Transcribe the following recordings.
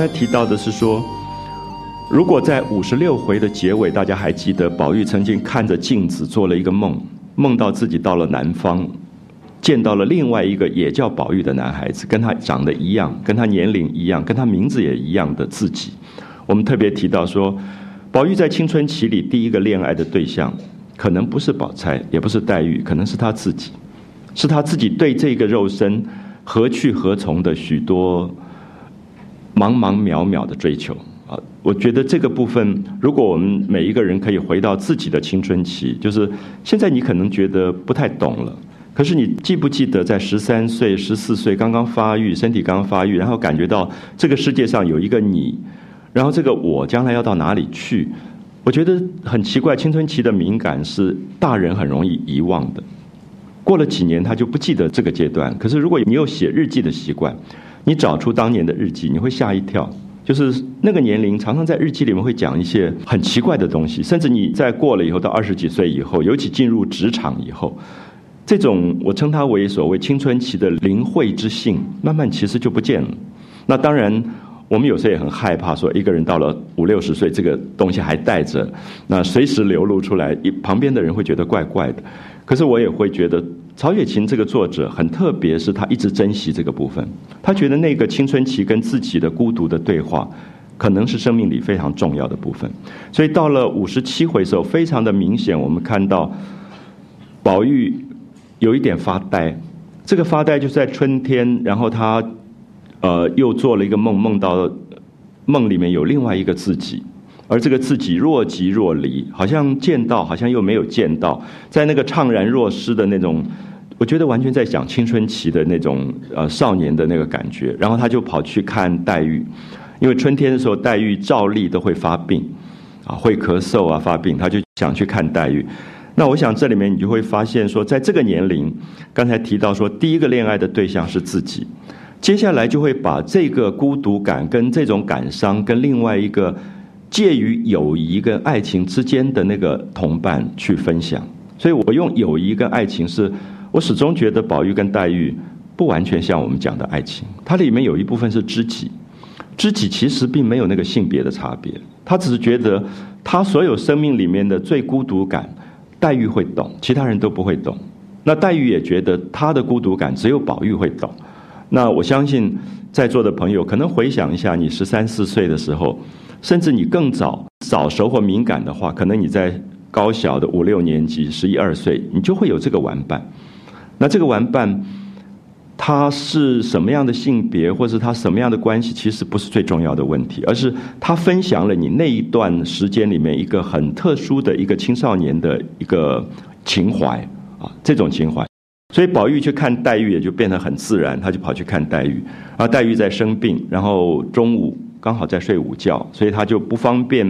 刚才提到的是说，如果在五十六回的结尾，大家还记得，宝玉曾经看着镜子做了一个梦，梦到自己到了南方，见到了另外一个也叫宝玉的男孩子，跟他长得一样，跟他年龄一样，跟他名字也一样的自己。我们特别提到说，宝玉在青春期里第一个恋爱的对象，可能不是宝钗，也不是黛玉，可能是他自己，是他自己对这个肉身何去何从的许多。茫茫渺渺的追求啊！我觉得这个部分，如果我们每一个人可以回到自己的青春期，就是现在你可能觉得不太懂了，可是你记不记得在十三岁、十四岁刚刚发育，身体刚刚发育，然后感觉到这个世界上有一个你，然后这个我将来要到哪里去？我觉得很奇怪，青春期的敏感是大人很容易遗忘的，过了几年他就不记得这个阶段。可是如果你有写日记的习惯，你找出当年的日记，你会吓一跳。就是那个年龄，常常在日记里面会讲一些很奇怪的东西。甚至你在过了以后，到二十几岁以后，尤其进入职场以后，这种我称它为所谓青春期的灵慧之性，慢慢其实就不见了。那当然，我们有时候也很害怕，说一个人到了五六十岁，这个东西还带着，那随时流露出来，一旁边的人会觉得怪怪的。可是我也会觉得。曹雪芹这个作者很特别，是他一直珍惜这个部分。他觉得那个青春期跟自己的孤独的对话，可能是生命里非常重要的部分。所以到了五十七回的时候，非常的明显，我们看到宝玉有一点发呆。这个发呆就是在春天，然后他呃又做了一个梦，梦到梦里面有另外一个自己。而这个自己若即若离，好像见到，好像又没有见到，在那个怅然若失的那种，我觉得完全在讲青春期的那种呃少年的那个感觉。然后他就跑去看黛玉，因为春天的时候黛玉照例都会发病，啊会咳嗽啊发病，他就想去看黛玉。那我想这里面你就会发现说，在这个年龄，刚才提到说第一个恋爱的对象是自己，接下来就会把这个孤独感跟这种感伤跟另外一个。介于友谊跟爱情之间的那个同伴去分享，所以我用友谊跟爱情是，我始终觉得宝玉跟黛玉不完全像我们讲的爱情，它里面有一部分是知己，知己其实并没有那个性别的差别，他只是觉得他所有生命里面的最孤独感，黛玉会懂，其他人都不会懂。那黛玉也觉得她的孤独感只有宝玉会懂。那我相信在座的朋友可能回想一下，你十三四岁的时候。甚至你更早早熟或敏感的话，可能你在高小的五六年级、十一二岁，你就会有这个玩伴。那这个玩伴，他是什么样的性别，或是他什么样的关系，其实不是最重要的问题，而是他分享了你那一段时间里面一个很特殊的一个青少年的一个情怀啊，这种情怀。所以宝玉去看黛玉，也就变得很自然，他就跑去看黛玉。而黛玉在生病，然后中午。刚好在睡午觉，所以他就不方便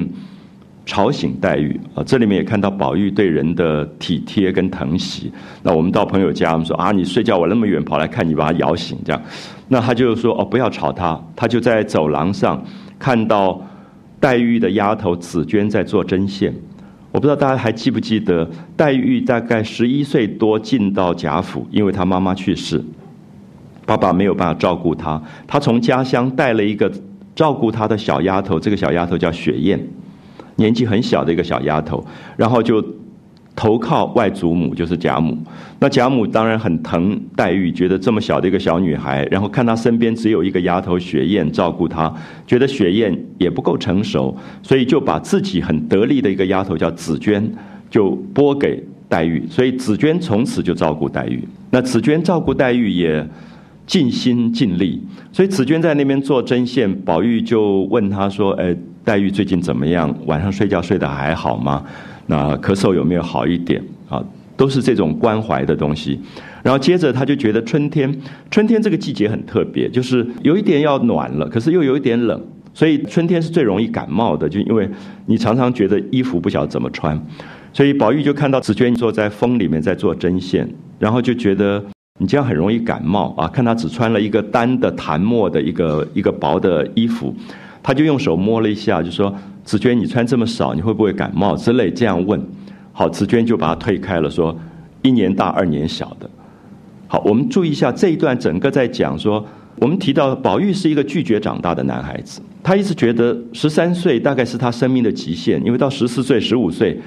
吵醒黛玉啊。这里面也看到宝玉对人的体贴跟疼惜。那我们到朋友家，我们说啊，你睡觉我那么远跑来看你，把他摇醒这样。那他就说哦，不要吵他。他就在走廊上看到黛玉的丫头紫娟在做针线。我不知道大家还记不记得，黛玉大概十一岁多进到贾府，因为她妈妈去世，爸爸没有办法照顾她，她从家乡带了一个。照顾她的小丫头，这个小丫头叫雪雁，年纪很小的一个小丫头，然后就投靠外祖母，就是贾母。那贾母当然很疼黛玉，觉得这么小的一个小女孩，然后看她身边只有一个丫头雪雁照顾她，觉得雪雁也不够成熟，所以就把自己很得力的一个丫头叫紫娟，就拨给黛玉，所以紫娟从此就照顾黛玉。那紫娟照顾黛玉也。尽心尽力，所以紫娟在那边做针线，宝玉就问她说：“哎，黛玉最近怎么样？晚上睡觉睡得还好吗？那咳嗽有没有好一点？啊，都是这种关怀的东西。然后接着他就觉得春天，春天这个季节很特别，就是有一点要暖了，可是又有一点冷，所以春天是最容易感冒的，就因为你常常觉得衣服不晓得怎么穿，所以宝玉就看到紫娟坐在风里面在做针线，然后就觉得。你这样很容易感冒啊！看他只穿了一个单的檀墨的一个一个薄的衣服，他就用手摸了一下，就说：“紫娟，你穿这么少，你会不会感冒？”之类这样问。好，紫娟就把他推开了，说：“一年大，二年小的。”好，我们注意一下这一段，整个在讲说我们提到宝玉是一个拒绝长大的男孩子，他一直觉得十三岁大概是他生命的极限，因为到十四岁、十五岁，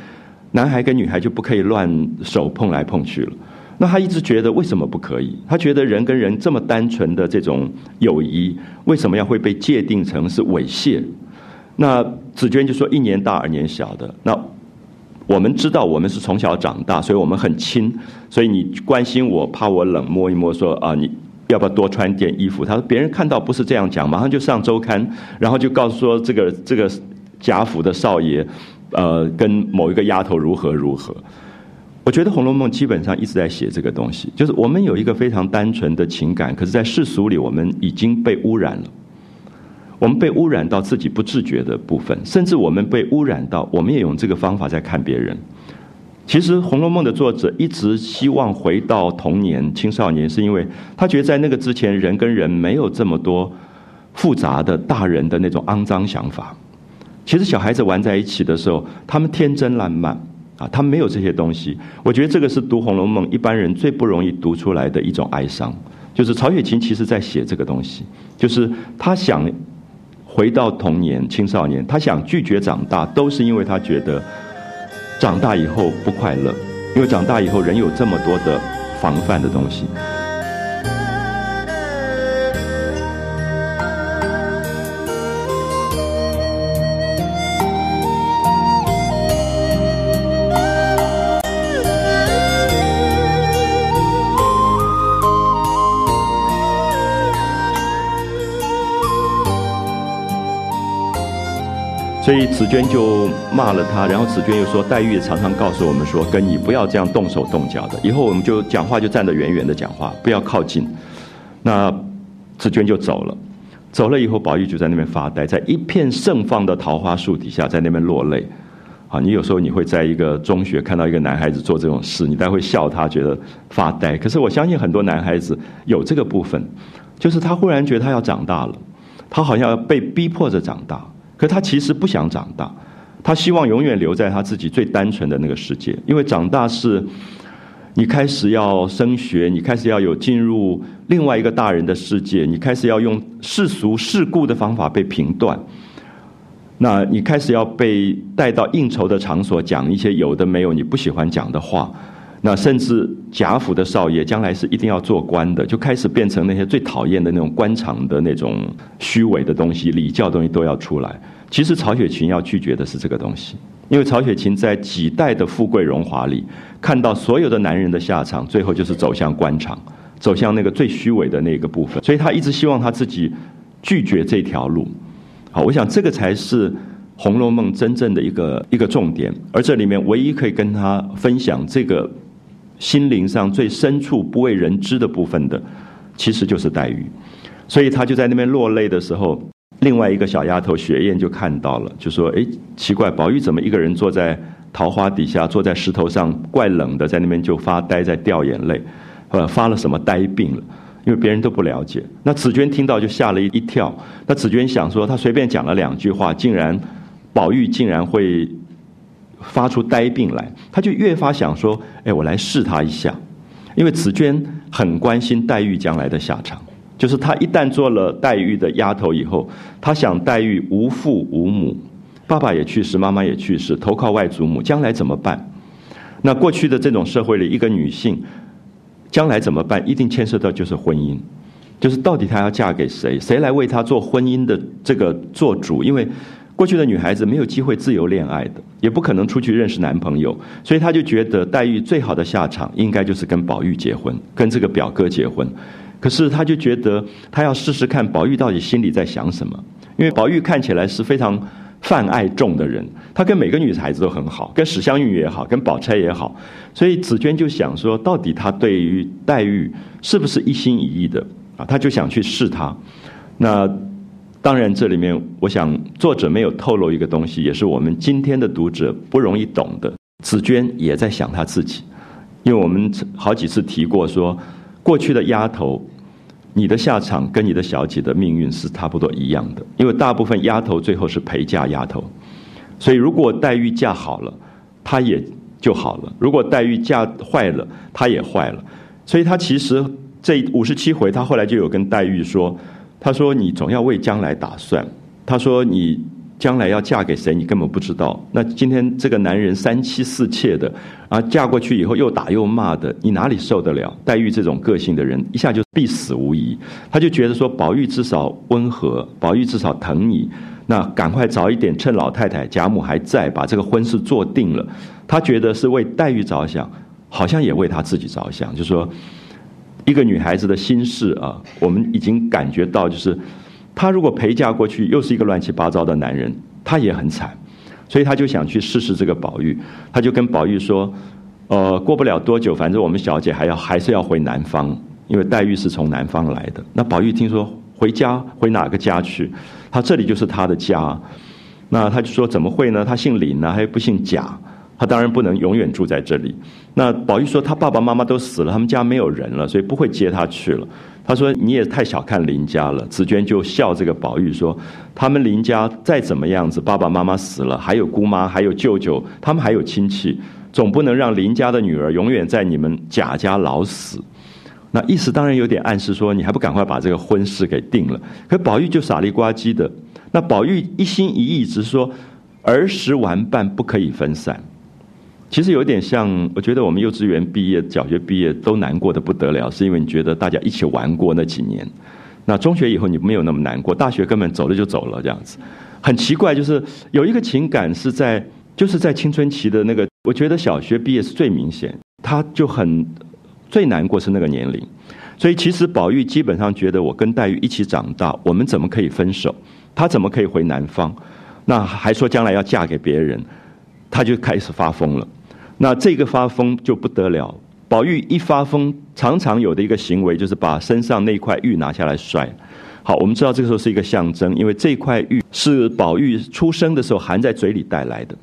男孩跟女孩就不可以乱手碰来碰去了。那他一直觉得为什么不可以？他觉得人跟人这么单纯的这种友谊，为什么要会被界定成是猥亵？那紫娟就说一年大二年小的。那我们知道我们是从小长大，所以我们很亲，所以你关心我，怕我冷，摸一摸说啊，你要不要多穿点衣服？他说别人看到不是这样讲，马上就上周刊，然后就告诉说这个这个贾府的少爷，呃，跟某一个丫头如何如何。我觉得《红楼梦》基本上一直在写这个东西，就是我们有一个非常单纯的情感，可是，在世俗里，我们已经被污染了。我们被污染到自己不自觉的部分，甚至我们被污染到，我们也用这个方法在看别人。其实，《红楼梦》的作者一直希望回到童年、青少年，是因为他觉得在那个之前，人跟人没有这么多复杂的大人的那种肮脏想法。其实，小孩子玩在一起的时候，他们天真烂漫。啊，他没有这些东西。我觉得这个是读《红楼梦》一般人最不容易读出来的一种哀伤。就是曹雪芹其实在写这个东西，就是他想回到童年、青少年，他想拒绝长大，都是因为他觉得长大以后不快乐，因为长大以后人有这么多的防范的东西。所以紫娟就骂了他，然后紫娟又说：“黛玉常常告诉我们说，跟你不要这样动手动脚的，以后我们就讲话就站得远远的讲话，不要靠近。”那紫娟就走了，走了以后，宝玉就在那边发呆，在一片盛放的桃花树底下，在那边落泪。啊，你有时候你会在一个中学看到一个男孩子做这种事，你待会笑他，觉得发呆。可是我相信很多男孩子有这个部分，就是他忽然觉得他要长大了，他好像要被逼迫着长大。可他其实不想长大，他希望永远留在他自己最单纯的那个世界。因为长大是，你开始要升学，你开始要有进入另外一个大人的世界，你开始要用世俗世故的方法被评断。那你开始要被带到应酬的场所，讲一些有的没有你不喜欢讲的话。那甚至贾府的少爷将来是一定要做官的，就开始变成那些最讨厌的那种官场的那种虚伪的东西、礼教东西都要出来。其实曹雪芹要拒绝的是这个东西，因为曹雪芹在几代的富贵荣华里看到所有的男人的下场，最后就是走向官场，走向那个最虚伪的那个部分。所以他一直希望他自己拒绝这条路。好，我想这个才是《红楼梦》真正的一个一个重点，而这里面唯一可以跟他分享这个。心灵上最深处不为人知的部分的，其实就是黛玉，所以他就在那边落泪的时候，另外一个小丫头雪雁就看到了，就说：“哎，奇怪，宝玉怎么一个人坐在桃花底下，坐在石头上，怪冷的，在那边就发呆，在掉眼泪，呃，发了什么呆病了？因为别人都不了解。那紫娟听到就吓了一一跳。那紫娟想说，她随便讲了两句话，竟然宝玉竟然会。”发出呆病来，他就越发想说：“哎，我来试他一下。”因为紫娟很关心黛玉将来的下场，就是她一旦做了黛玉的丫头以后，她想黛玉无父无母，爸爸也去世，妈妈也去世，投靠外祖母，将来怎么办？那过去的这种社会里，一个女性将来怎么办？一定牵涉到就是婚姻，就是到底她要嫁给谁？谁来为她做婚姻的这个做主？因为。过去的女孩子没有机会自由恋爱的，也不可能出去认识男朋友，所以她就觉得黛玉最好的下场应该就是跟宝玉结婚，跟这个表哥结婚。可是他就觉得他要试试看宝玉到底心里在想什么，因为宝玉看起来是非常泛爱众的人，他跟每个女孩子都很好，跟史湘玉也好，跟宝钗也好，所以紫娟就想说，到底他对于黛玉是不是一心一意的啊？他就想去试她，那。当然，这里面我想作者没有透露一个东西，也是我们今天的读者不容易懂的。紫娟也在想她自己，因为我们好几次提过说，过去的丫头，你的下场跟你的小姐的命运是差不多一样的，因为大部分丫头最后是陪嫁丫头，所以如果黛玉嫁好了，她也就好了；如果黛玉嫁坏了，她也坏了。所以她其实这五十七回，她后来就有跟黛玉说：“她说你总要为将来打算。她说你。”将来要嫁给谁，你根本不知道。那今天这个男人三妻四妾的，啊，嫁过去以后又打又骂的，你哪里受得了？黛玉这种个性的人，一下就必死无疑。他就觉得说，宝玉至少温和，宝玉至少疼你，那赶快早一点，趁老太太贾母还在，把这个婚事做定了。他觉得是为黛玉着想，好像也为他自己着想。就说一个女孩子的心事啊，我们已经感觉到就是。他如果陪嫁过去，又是一个乱七八糟的男人，他也很惨，所以他就想去试试这个宝玉。他就跟宝玉说：“呃，过不了多久，反正我们小姐还要还是要回南方，因为黛玉是从南方来的。那宝玉听说回家回哪个家去？他这里就是他的家。那他就说怎么会呢？他姓林呢，还不姓贾。他当然不能永远住在这里。那宝玉说他爸爸妈妈都死了，他们家没有人了，所以不会接他去了。”他说：“你也太小看林家了。”紫娟就笑这个宝玉说：“他们林家再怎么样子，爸爸妈妈死了，还有姑妈，还有舅舅，他们还有亲戚，总不能让林家的女儿永远在你们贾家老死。”那意思当然有点暗示说，你还不赶快把这个婚事给定了。可宝玉就傻里呱唧的。那宝玉一心一意只是说，儿时玩伴不可以分散。其实有点像，我觉得我们幼稚园毕业、小学毕业都难过的不得了，是因为你觉得大家一起玩过那几年。那中学以后你没有那么难过，大学根本走了就走了这样子。很奇怪，就是有一个情感是在，就是在青春期的那个，我觉得小学毕业是最明显，他就很最难过是那个年龄。所以其实宝玉基本上觉得我跟黛玉一起长大，我们怎么可以分手？他怎么可以回南方？那还说将来要嫁给别人，他就开始发疯了。那这个发疯就不得了，宝玉一发疯，常常有的一个行为就是把身上那块玉拿下来摔。好，我们知道这个时候是一个象征，因为这块玉是宝玉出生的时候含在嘴里带来的。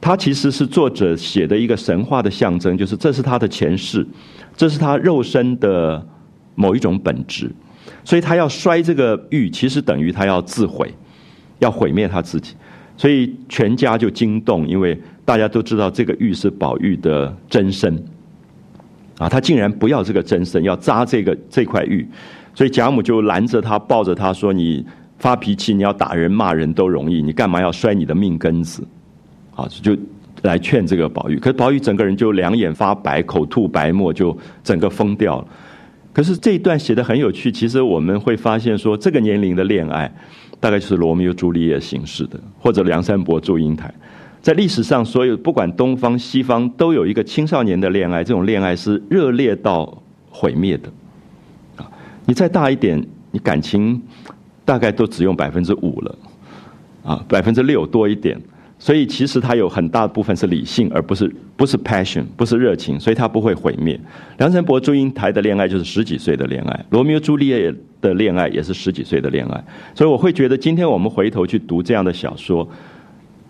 它其实是作者写的一个神话的象征，就是这是他的前世，这是他肉身的某一种本质，所以他要摔这个玉，其实等于他要自毁，要毁灭他自己。所以全家就惊动，因为大家都知道这个玉是宝玉的真身，啊，他竟然不要这个真身，要扎这个这块玉，所以贾母就拦着他，抱着他说：“你发脾气，你要打人骂人都容易，你干嘛要摔你的命根子？”啊，就来劝这个宝玉。可是宝玉整个人就两眼发白，口吐白沫，就整个疯掉了。可是这一段写的很有趣，其实我们会发现说，这个年龄的恋爱。大概就是罗密欧朱丽叶形式的，或者梁山伯祝英台，在历史上，所有不管东方西方，都有一个青少年的恋爱，这种恋爱是热烈到毁灭的。啊，你再大一点，你感情大概都只用百分之五了，啊，百分之六多一点。所以其实它有很大部分是理性，而不是不是 passion，不是热情，所以它不会毁灭。梁山伯祝英台的恋爱就是十几岁的恋爱，罗密欧朱丽叶的恋爱也是十几岁的恋爱。所以我会觉得，今天我们回头去读这样的小说，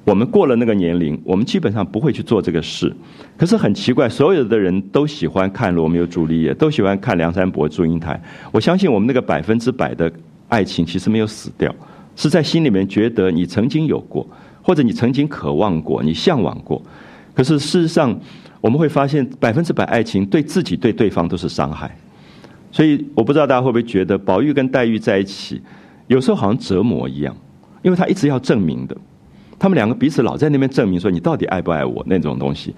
我们过了那个年龄，我们基本上不会去做这个事。可是很奇怪，所有的人都喜欢看罗密欧朱丽叶，都喜欢看梁山伯祝英台。我相信我们那个百分之百的爱情其实没有死掉，是在心里面觉得你曾经有过。或者你曾经渴望过，你向往过，可是事实上，我们会发现百分之百爱情对自己对对方都是伤害。所以我不知道大家会不会觉得宝玉跟黛玉在一起，有时候好像折磨一样，因为他一直要证明的，他们两个彼此老在那边证明说你到底爱不爱我那种东西。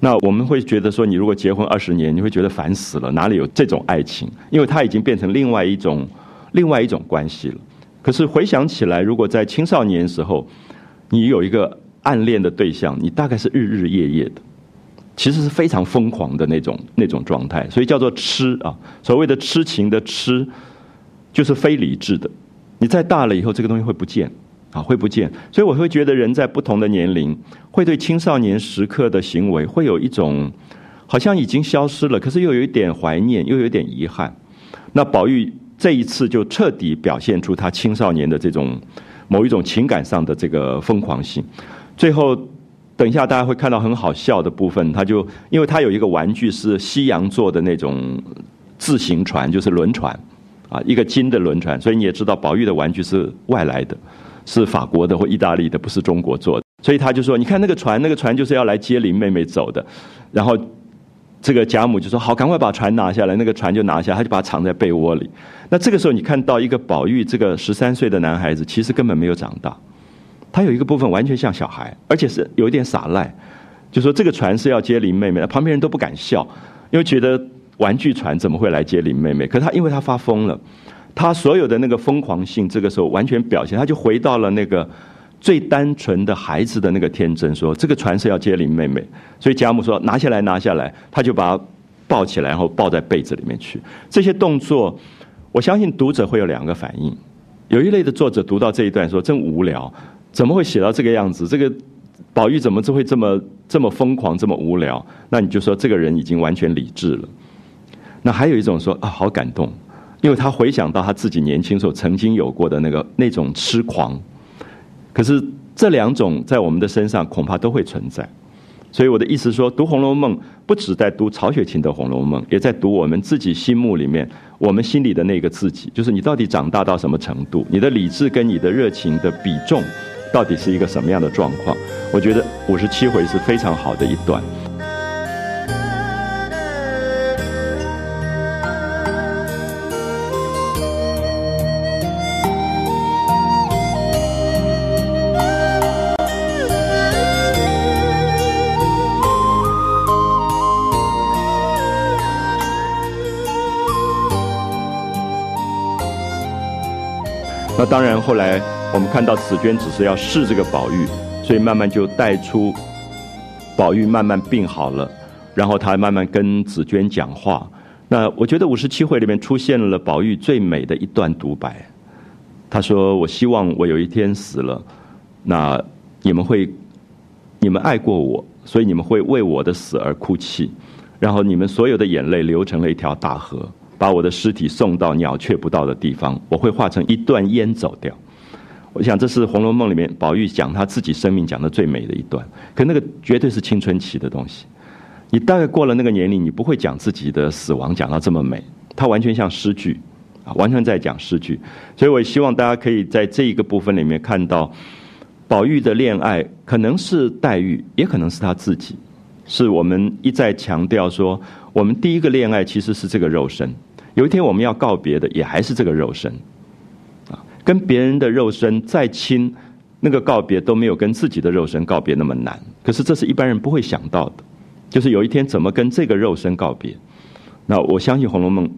那我们会觉得说，你如果结婚二十年，你会觉得烦死了，哪里有这种爱情？因为它已经变成另外一种另外一种关系了。可是回想起来，如果在青少年时候，你有一个暗恋的对象，你大概是日日夜夜的，其实是非常疯狂的那种那种状态，所以叫做痴啊。所谓的痴情的痴，就是非理智的。你再大了以后，这个东西会不见啊，会不见。所以我会觉得，人在不同的年龄，会对青少年时刻的行为，会有一种好像已经消失了，可是又有一点怀念，又有点遗憾。那宝玉这一次就彻底表现出他青少年的这种。某一种情感上的这个疯狂性，最后等一下大家会看到很好笑的部分，他就因为他有一个玩具是西洋做的那种自行船，就是轮船啊，一个金的轮船，所以你也知道宝玉的玩具是外来的，是法国的或意大利的，不是中国做的，所以他就说，你看那个船，那个船就是要来接林妹妹走的，然后这个贾母就说：“好，赶快把船拿下来。”那个船就拿下，他就把它藏在被窝里。那这个时候，你看到一个宝玉这个十三岁的男孩子，其实根本没有长大，他有一个部分完全像小孩，而且是有一点耍赖，就说这个船是要接林妹妹的，旁边人都不敢笑，因为觉得玩具船怎么会来接林妹妹？可他因为他发疯了，他所有的那个疯狂性，这个时候完全表现，他就回到了那个。最单纯的孩子的那个天真，说这个船是要接林妹妹，所以贾母说拿下来拿下来，他就把他抱起来，然后抱在被子里面去。这些动作，我相信读者会有两个反应。有一类的作者读到这一段说真无聊，怎么会写到这个样子？这个宝玉怎么就会这么这么疯狂，这么无聊？那你就说这个人已经完全理智了。那还有一种说啊，好感动，因为他回想到他自己年轻时候曾经有过的那个那种痴狂。可是这两种在我们的身上恐怕都会存在，所以我的意思说，读《红楼梦》不只在读曹雪芹的《红楼梦》，也在读我们自己心目里面，我们心里的那个自己，就是你到底长大到什么程度，你的理智跟你的热情的比重，到底是一个什么样的状况？我觉得五十七回是非常好的一段。当然，后来我们看到紫娟只是要试这个宝玉，所以慢慢就带出宝玉慢慢病好了，然后他慢慢跟紫娟讲话。那我觉得五十七回里面出现了宝玉最美的一段独白，他说：“我希望我有一天死了，那你们会，你们爱过我，所以你们会为我的死而哭泣，然后你们所有的眼泪流成了一条大河。”把我的尸体送到鸟雀不到的地方，我会化成一段烟走掉。我想这是《红楼梦》里面宝玉讲他自己生命讲的最美的一段。可那个绝对是青春期的东西。你大概过了那个年龄，你不会讲自己的死亡讲到这么美。它完全像诗句啊，完全在讲诗句。所以我希望大家可以在这一个部分里面看到，宝玉的恋爱可能是黛玉，也可能是他自己。是我们一再强调说。我们第一个恋爱其实是这个肉身，有一天我们要告别的也还是这个肉身，啊，跟别人的肉身再亲，那个告别都没有跟自己的肉身告别那么难。可是这是一般人不会想到的，就是有一天怎么跟这个肉身告别。那我相信《红楼梦》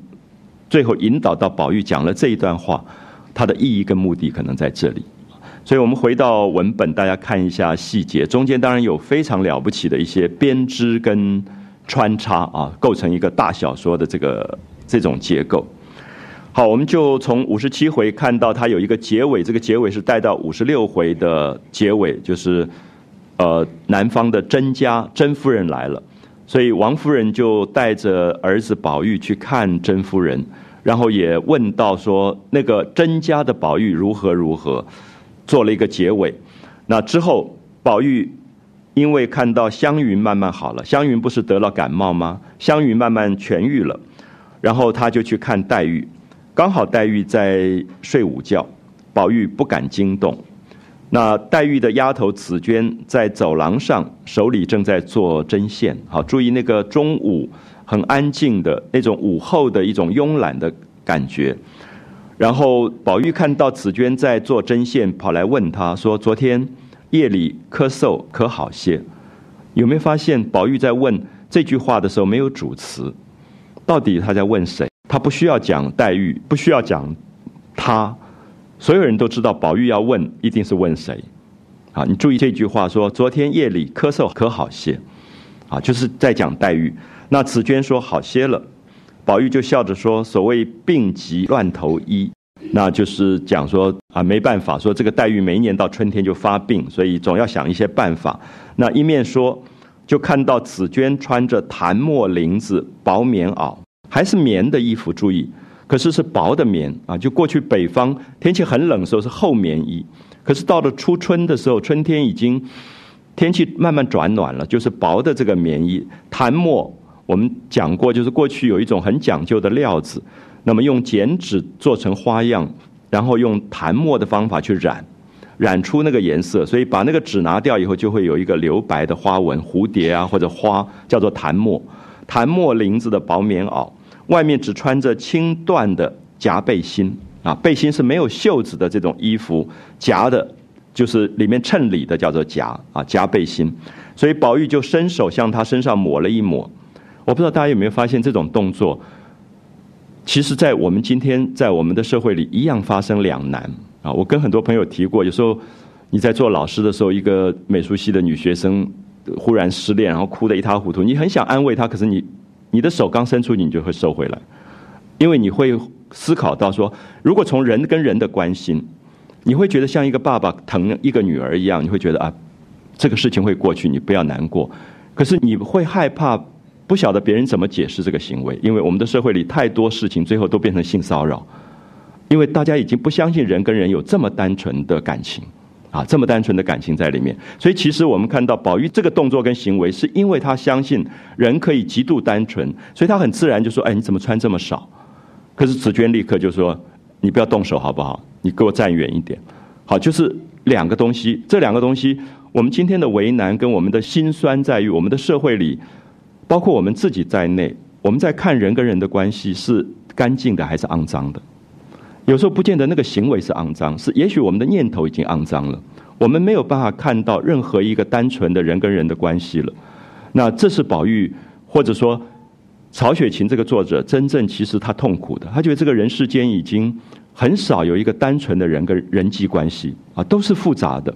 最后引导到宝玉讲了这一段话，它的意义跟目的可能在这里。所以我们回到文本，大家看一下细节，中间当然有非常了不起的一些编织跟。穿插啊，构成一个大小说的这个这种结构。好，我们就从五十七回看到它有一个结尾，这个结尾是带到五十六回的结尾，就是呃南方的甄家甄夫人来了，所以王夫人就带着儿子宝玉去看甄夫人，然后也问到说那个甄家的宝玉如何如何，做了一个结尾。那之后宝玉。因为看到湘云慢慢好了，湘云不是得了感冒吗？湘云慢慢痊愈了，然后他就去看黛玉，刚好黛玉在睡午觉，宝玉不敢惊动。那黛玉的丫头紫娟在走廊上，手里正在做针线。好，注意那个中午很安静的那种午后的一种慵懒的感觉。然后宝玉看到紫娟在做针线，跑来问她说：“昨天。”夜里咳嗽可好些？有没有发现宝玉在问这句话的时候没有主词？到底他在问谁？他不需要讲黛玉，不需要讲他，所有人都知道宝玉要问一定是问谁。啊，你注意这句话说：昨天夜里咳嗽可好些？啊，就是在讲黛玉。那紫娟说好些了，宝玉就笑着说：所谓病急乱投医。那就是讲说啊，没办法，说这个黛玉每一年到春天就发病，所以总要想一些办法。那一面说，就看到紫娟穿着檀墨绫子薄棉袄，还是棉的衣服，注意，可是是薄的棉啊。就过去北方天气很冷的时候是厚棉衣，可是到了初春的时候，春天已经天气慢慢转暖了，就是薄的这个棉衣。檀墨我们讲过，就是过去有一种很讲究的料子。那么用剪纸做成花样，然后用檀墨的方法去染，染出那个颜色，所以把那个纸拿掉以后，就会有一个留白的花纹，蝴蝶啊或者花，叫做檀墨。檀木绫子的薄棉袄，外面只穿着轻缎的夹背心啊，背心是没有袖子的这种衣服，夹的就是里面衬里的叫做夹啊，夹背心。所以宝玉就伸手向他身上抹了一抹。我不知道大家有没有发现这种动作，其实，在我们今天在我们的社会里一样发生两难啊。我跟很多朋友提过，有时候你在做老师的时候，一个美术系的女学生忽然失恋，然后哭得一塌糊涂，你很想安慰她，可是你你的手刚伸出去，你就会收回来，因为你会思考到说，如果从人跟人的关心，你会觉得像一个爸爸疼一个女儿一样，你会觉得啊，这个事情会过去，你不要难过。可是你会害怕。不晓得别人怎么解释这个行为，因为我们的社会里太多事情最后都变成性骚扰，因为大家已经不相信人跟人有这么单纯的感情，啊，这么单纯的感情在里面。所以其实我们看到宝玉这个动作跟行为，是因为他相信人可以极度单纯，所以他很自然就说：“哎，你怎么穿这么少？”可是紫娟立刻就说：“你不要动手好不好？你给我站远一点。”好，就是两个东西，这两个东西，我们今天的为难跟我们的心酸在于我们的社会里。包括我们自己在内，我们在看人跟人的关系是干净的还是肮脏的？有时候不见得那个行为是肮脏，是也许我们的念头已经肮脏了，我们没有办法看到任何一个单纯的人跟人的关系了。那这是宝玉或者说曹雪芹这个作者真正其实他痛苦的，他觉得这个人世间已经很少有一个单纯的人跟人际关系啊，都是复杂的，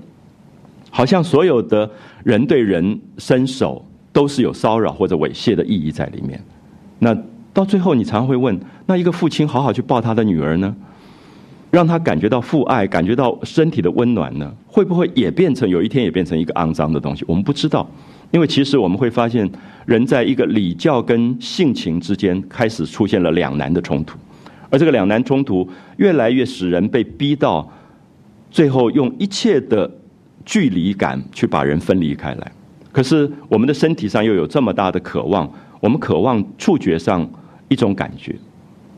好像所有的人对人伸手。都是有骚扰或者猥亵的意义在里面。那到最后，你常会问：那一个父亲好好去抱他的女儿呢，让他感觉到父爱，感觉到身体的温暖呢，会不会也变成有一天也变成一个肮脏的东西？我们不知道，因为其实我们会发现，人在一个礼教跟性情之间开始出现了两难的冲突，而这个两难冲突越来越使人被逼到最后，用一切的距离感去把人分离开来。可是我们的身体上又有这么大的渴望，我们渴望触觉上一种感觉，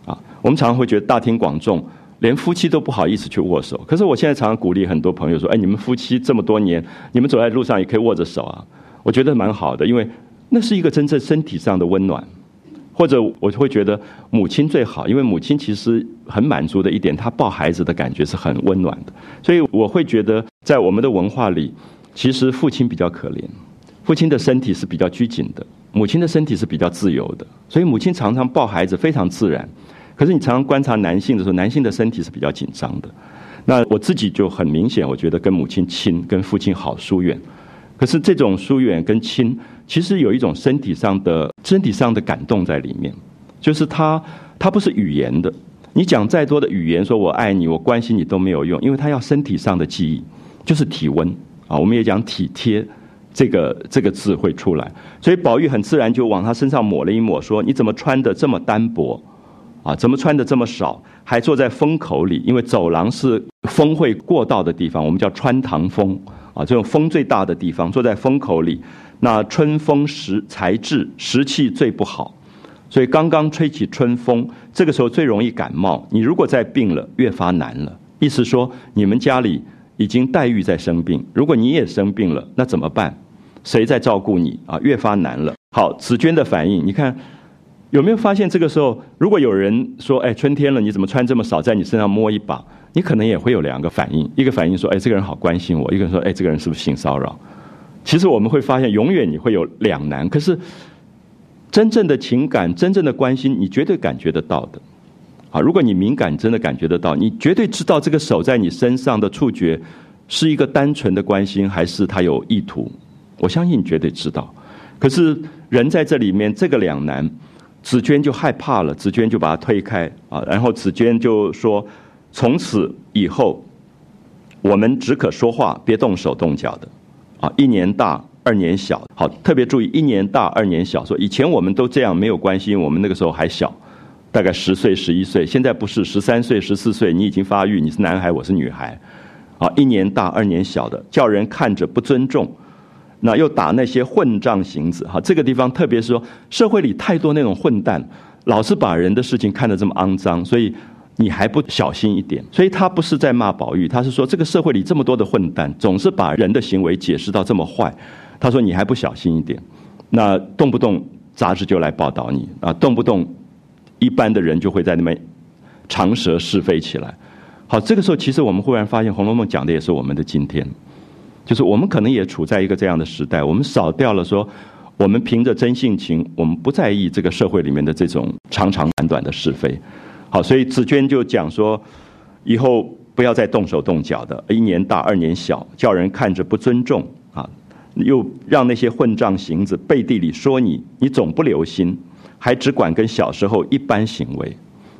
啊，我们常常会觉得大庭广众，连夫妻都不好意思去握手。可是我现在常常鼓励很多朋友说：“哎，你们夫妻这么多年，你们走在路上也可以握着手啊。”我觉得蛮好的，因为那是一个真正身体上的温暖。或者我会觉得母亲最好，因为母亲其实很满足的一点，她抱孩子的感觉是很温暖的。所以我会觉得，在我们的文化里，其实父亲比较可怜。父亲的身体是比较拘谨的，母亲的身体是比较自由的，所以母亲常常抱孩子非常自然。可是你常常观察男性的时候，男性的身体是比较紧张的。那我自己就很明显，我觉得跟母亲亲，跟父亲好疏远。可是这种疏远跟亲，其实有一种身体上的身体上的感动在里面，就是他他不是语言的，你讲再多的语言，说我爱你，我关心你都没有用，因为他要身体上的记忆，就是体温啊，我们也讲体贴。这个这个字会出来，所以宝玉很自然就往他身上抹了一抹，说：“你怎么穿的这么单薄？啊，怎么穿的这么少？还坐在风口里？因为走廊是风会过道的地方，我们叫穿堂风啊，这种风最大的地方，坐在风口里。那春风时才至，时气最不好，所以刚刚吹起春风，这个时候最容易感冒。你如果再病了，越发难了。意思说，你们家里已经黛玉在生病，如果你也生病了，那怎么办？”谁在照顾你啊？越发难了。好，紫娟的反应，你看有没有发现？这个时候，如果有人说：“哎，春天了，你怎么穿这么少？在你身上摸一把。”你可能也会有两个反应：一个反应说：“哎，这个人好关心我。”一个人说：“哎，这个人是不是性骚扰？”其实我们会发现，永远你会有两难。可是真正的情感、真正的关心，你绝对感觉得到的。啊，如果你敏感，真的感觉得到，你绝对知道这个手在你身上的触觉是一个单纯的关心，还是他有意图。我相信你绝对知道，可是人在这里面这个两难，紫娟就害怕了，紫娟就把他推开啊，然后紫娟就说：“从此以后，我们只可说话，别动手动脚的，啊，一年大二年小，好，特别注意一年大二年小。说以前我们都这样没有关系，我们那个时候还小，大概十岁十一岁，现在不是十三岁十四岁，你已经发育，你是男孩，我是女孩，啊，一年大二年小的，叫人看着不尊重。”那又打那些混账行子，哈，这个地方特别是说，社会里太多那种混蛋，老是把人的事情看得这么肮脏，所以你还不小心一点。所以他不是在骂宝玉，他是说这个社会里这么多的混蛋，总是把人的行为解释到这么坏。他说你还不小心一点，那动不动杂志就来报道你啊，动不动一般的人就会在那边长舌是非起来。好，这个时候其实我们忽然发现，《红楼梦》讲的也是我们的今天，就是我们可能也处在一个这样的时代，我们少掉了说，我们凭着真性情，我们不在意这个社会里面的这种长长短短的是非。好，所以紫娟就讲说，以后不要再动手动脚的，一年大二年小，叫人看着不尊重啊，又让那些混账行子背地里说你，你总不留心，还只管跟小时候一般行为。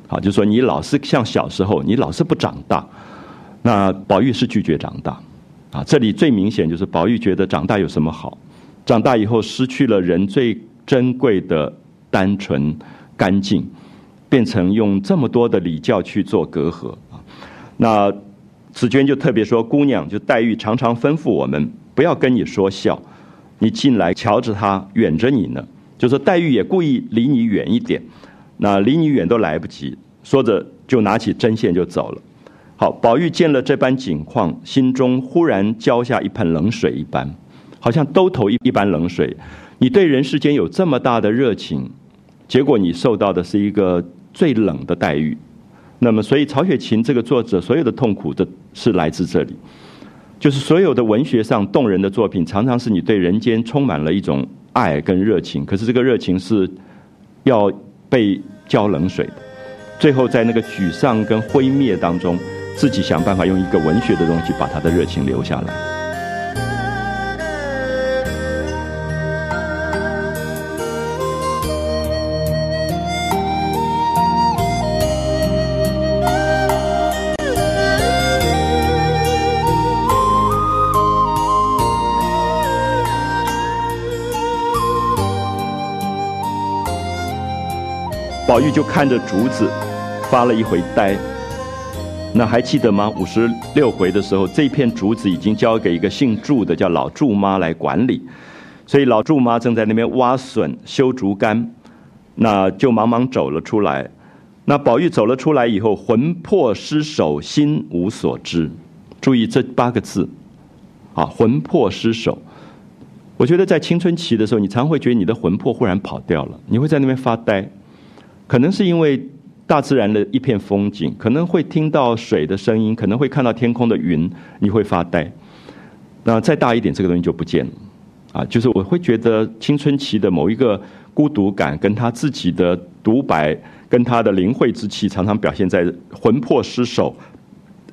好，就说你老是像小时候，你老是不长大。那宝玉是拒绝长大，啊，这里最明显就是宝玉觉得长大有什么好？长大以后失去了人最珍贵的单纯、干净，变成用这么多的礼教去做隔阂啊。那紫娟就特别说，姑娘就黛玉常常吩咐我们不要跟你说笑，你进来瞧着她远着你呢，就说黛玉也故意离你远一点。那离你远都来不及，说着就拿起针线就走了。好，宝玉见了这般景况，心中忽然浇下一盆冷水一般，好像兜头一一般冷水。你对人世间有这么大的热情，结果你受到的是一个最冷的待遇。那么，所以曹雪芹这个作者所有的痛苦，的是来自这里，就是所有的文学上动人的作品，常常是你对人间充满了一种爱跟热情，可是这个热情是要被。浇冷水的，最后在那个沮丧跟灰灭当中，自己想办法用一个文学的东西把他的热情留下来。宝玉就看着竹子，发了一回呆。那还记得吗？五十六回的时候，这片竹子已经交给一个姓祝的叫老祝妈来管理，所以老祝妈正在那边挖笋、修竹竿，那就忙忙走了出来。那宝玉走了出来以后，魂魄失守，心无所知。注意这八个字，啊，魂魄失守。我觉得在青春期的时候，你常会觉得你的魂魄忽然跑掉了，你会在那边发呆。可能是因为大自然的一片风景，可能会听到水的声音，可能会看到天空的云，你会发呆。那再大一点，这个东西就不见了。啊，就是我会觉得青春期的某一个孤独感，跟他自己的独白，跟他的灵慧之气，常常表现在魂魄失守、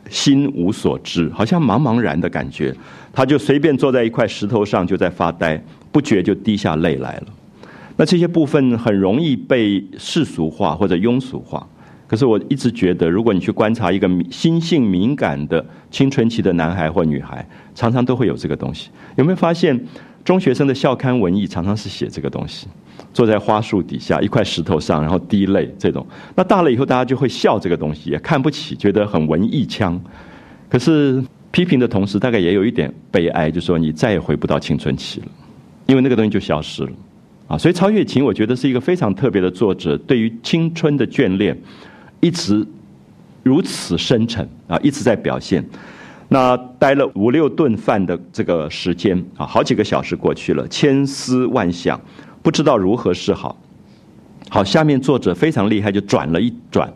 心无所知，好像茫茫然的感觉。他就随便坐在一块石头上，就在发呆，不觉就滴下泪来了。那这些部分很容易被世俗化或者庸俗化，可是我一直觉得，如果你去观察一个心性敏感的青春期的男孩或女孩，常常都会有这个东西。有没有发现，中学生的校刊文艺常常是写这个东西，坐在花树底下一块石头上，然后滴泪这种。那大了以后，大家就会笑这个东西，也看不起，觉得很文艺腔。可是批评的同时，大概也有一点悲哀，就说你再也回不到青春期了，因为那个东西就消失了。啊，所以曹雪芹我觉得是一个非常特别的作者，对于青春的眷恋，一直如此深沉啊，一直在表现。那待了五六顿饭的这个时间啊，好几个小时过去了，千思万想，不知道如何是好。好，下面作者非常厉害，就转了一转，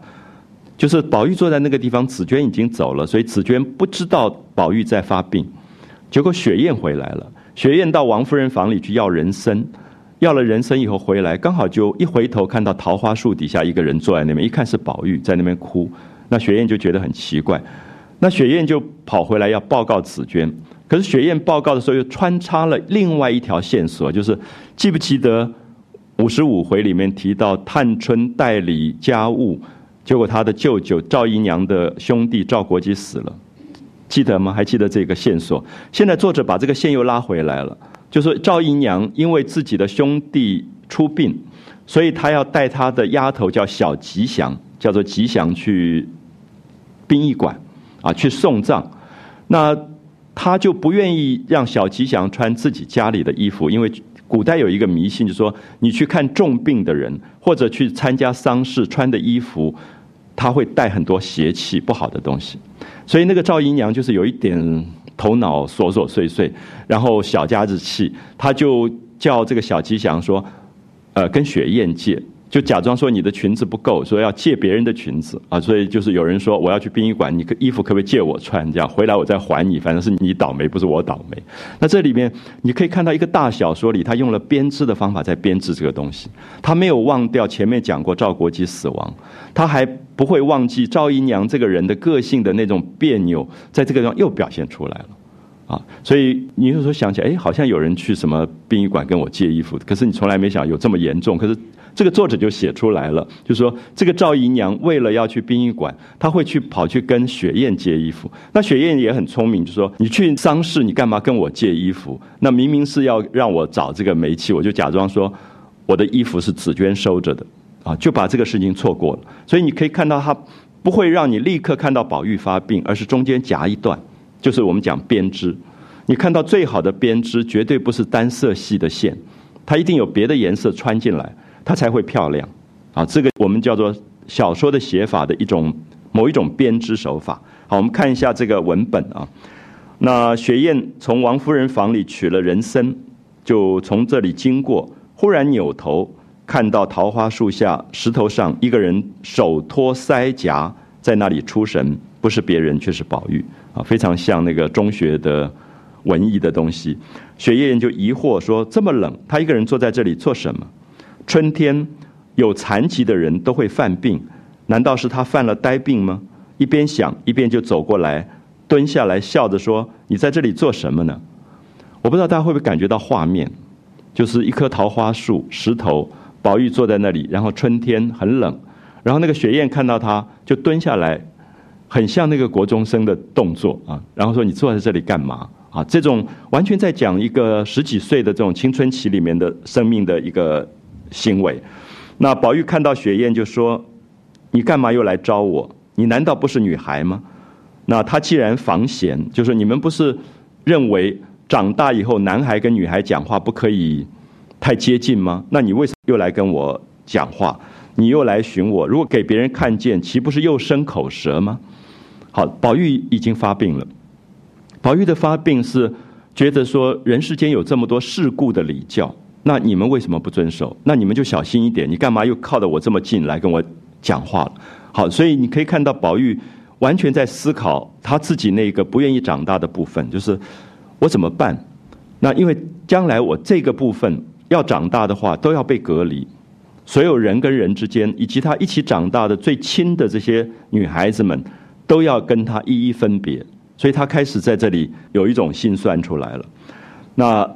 就是宝玉坐在那个地方，紫娟已经走了，所以紫娟不知道宝玉在发病。结果雪雁回来了，雪雁到王夫人房里去要人参。要了人参以后回来，刚好就一回头看到桃花树底下一个人坐在那边，一看是宝玉在那边哭，那雪雁就觉得很奇怪，那雪雁就跑回来要报告紫娟，可是雪雁报告的时候又穿插了另外一条线索，就是记不记得五十五回里面提到探春代理家务，结果他的舅舅赵姨娘的兄弟赵国基死了，记得吗？还记得这个线索？现在作者把这个线又拉回来了。就说赵姨娘因为自己的兄弟出殡，所以她要带她的丫头叫小吉祥，叫做吉祥去殡仪馆啊去送葬。那她就不愿意让小吉祥穿自己家里的衣服，因为古代有一个迷信，就说你去看重病的人或者去参加丧事穿的衣服，他会带很多邪气不好的东西。所以那个赵姨娘就是有一点。头脑琐琐碎碎，然后小家子气，他就叫这个小吉祥说：“呃，跟雪燕借。就假装说你的裙子不够，说要借别人的裙子啊，所以就是有人说我要去殡仪馆，你可衣服可不可以借我穿？这样回来我再还你，反正是你倒霉，不是我倒霉。那这里面你可以看到一个大小说里，他用了编织的方法在编织这个东西，他没有忘掉前面讲过赵国基死亡，他还不会忘记赵姨娘这个人的个性的那种别扭，在这个地方又表现出来了啊。所以你有时候想起，哎，好像有人去什么殡仪馆跟我借衣服，可是你从来没想有这么严重，可是。这个作者就写出来了，就说这个赵姨娘为了要去殡仪馆，她会去跑去跟雪雁借衣服。那雪雁也很聪明，就说你去丧事，你干嘛跟我借衣服？那明明是要让我找这个煤气，我就假装说我的衣服是紫娟收着的，啊，就把这个事情错过了。所以你可以看到，他不会让你立刻看到宝玉发病，而是中间夹一段，就是我们讲编织。你看到最好的编织，绝对不是单色系的线，它一定有别的颜色穿进来。它才会漂亮，啊，这个我们叫做小说的写法的一种某一种编织手法。好，我们看一下这个文本啊。那雪雁从王夫人房里取了人参，就从这里经过，忽然扭头看到桃花树下石头上一个人手托腮颊，在那里出神，不是别人，却是宝玉啊，非常像那个中学的文艺的东西。雪雁就疑惑说：“这么冷，他一个人坐在这里做什么？”春天有残疾的人都会犯病，难道是他犯了呆病吗？一边想一边就走过来，蹲下来笑着说：“你在这里做什么呢？”我不知道大家会不会感觉到画面，就是一棵桃花树，石头，宝玉坐在那里，然后春天很冷，然后那个雪雁看到他就蹲下来，很像那个国中生的动作啊，然后说：“你坐在这里干嘛？”啊，这种完全在讲一个十几岁的这种青春期里面的生命的一个。行为，那宝玉看到雪雁就说：“你干嘛又来招我？你难道不是女孩吗？”那他既然防闲，就说：“你们不是认为长大以后男孩跟女孩讲话不可以太接近吗？那你为什么又来跟我讲话？你又来寻我？如果给别人看见，岂不是又生口舌吗？”好，宝玉已经发病了。宝玉的发病是觉得说人世间有这么多世故的礼教。那你们为什么不遵守？那你们就小心一点。你干嘛又靠得我这么近来跟我讲话了？好，所以你可以看到宝玉完全在思考他自己那个不愿意长大的部分，就是我怎么办？那因为将来我这个部分要长大的话，都要被隔离。所有人跟人之间，以及他一起长大的最亲的这些女孩子们，都要跟他一一分别。所以他开始在这里有一种心酸出来了。那。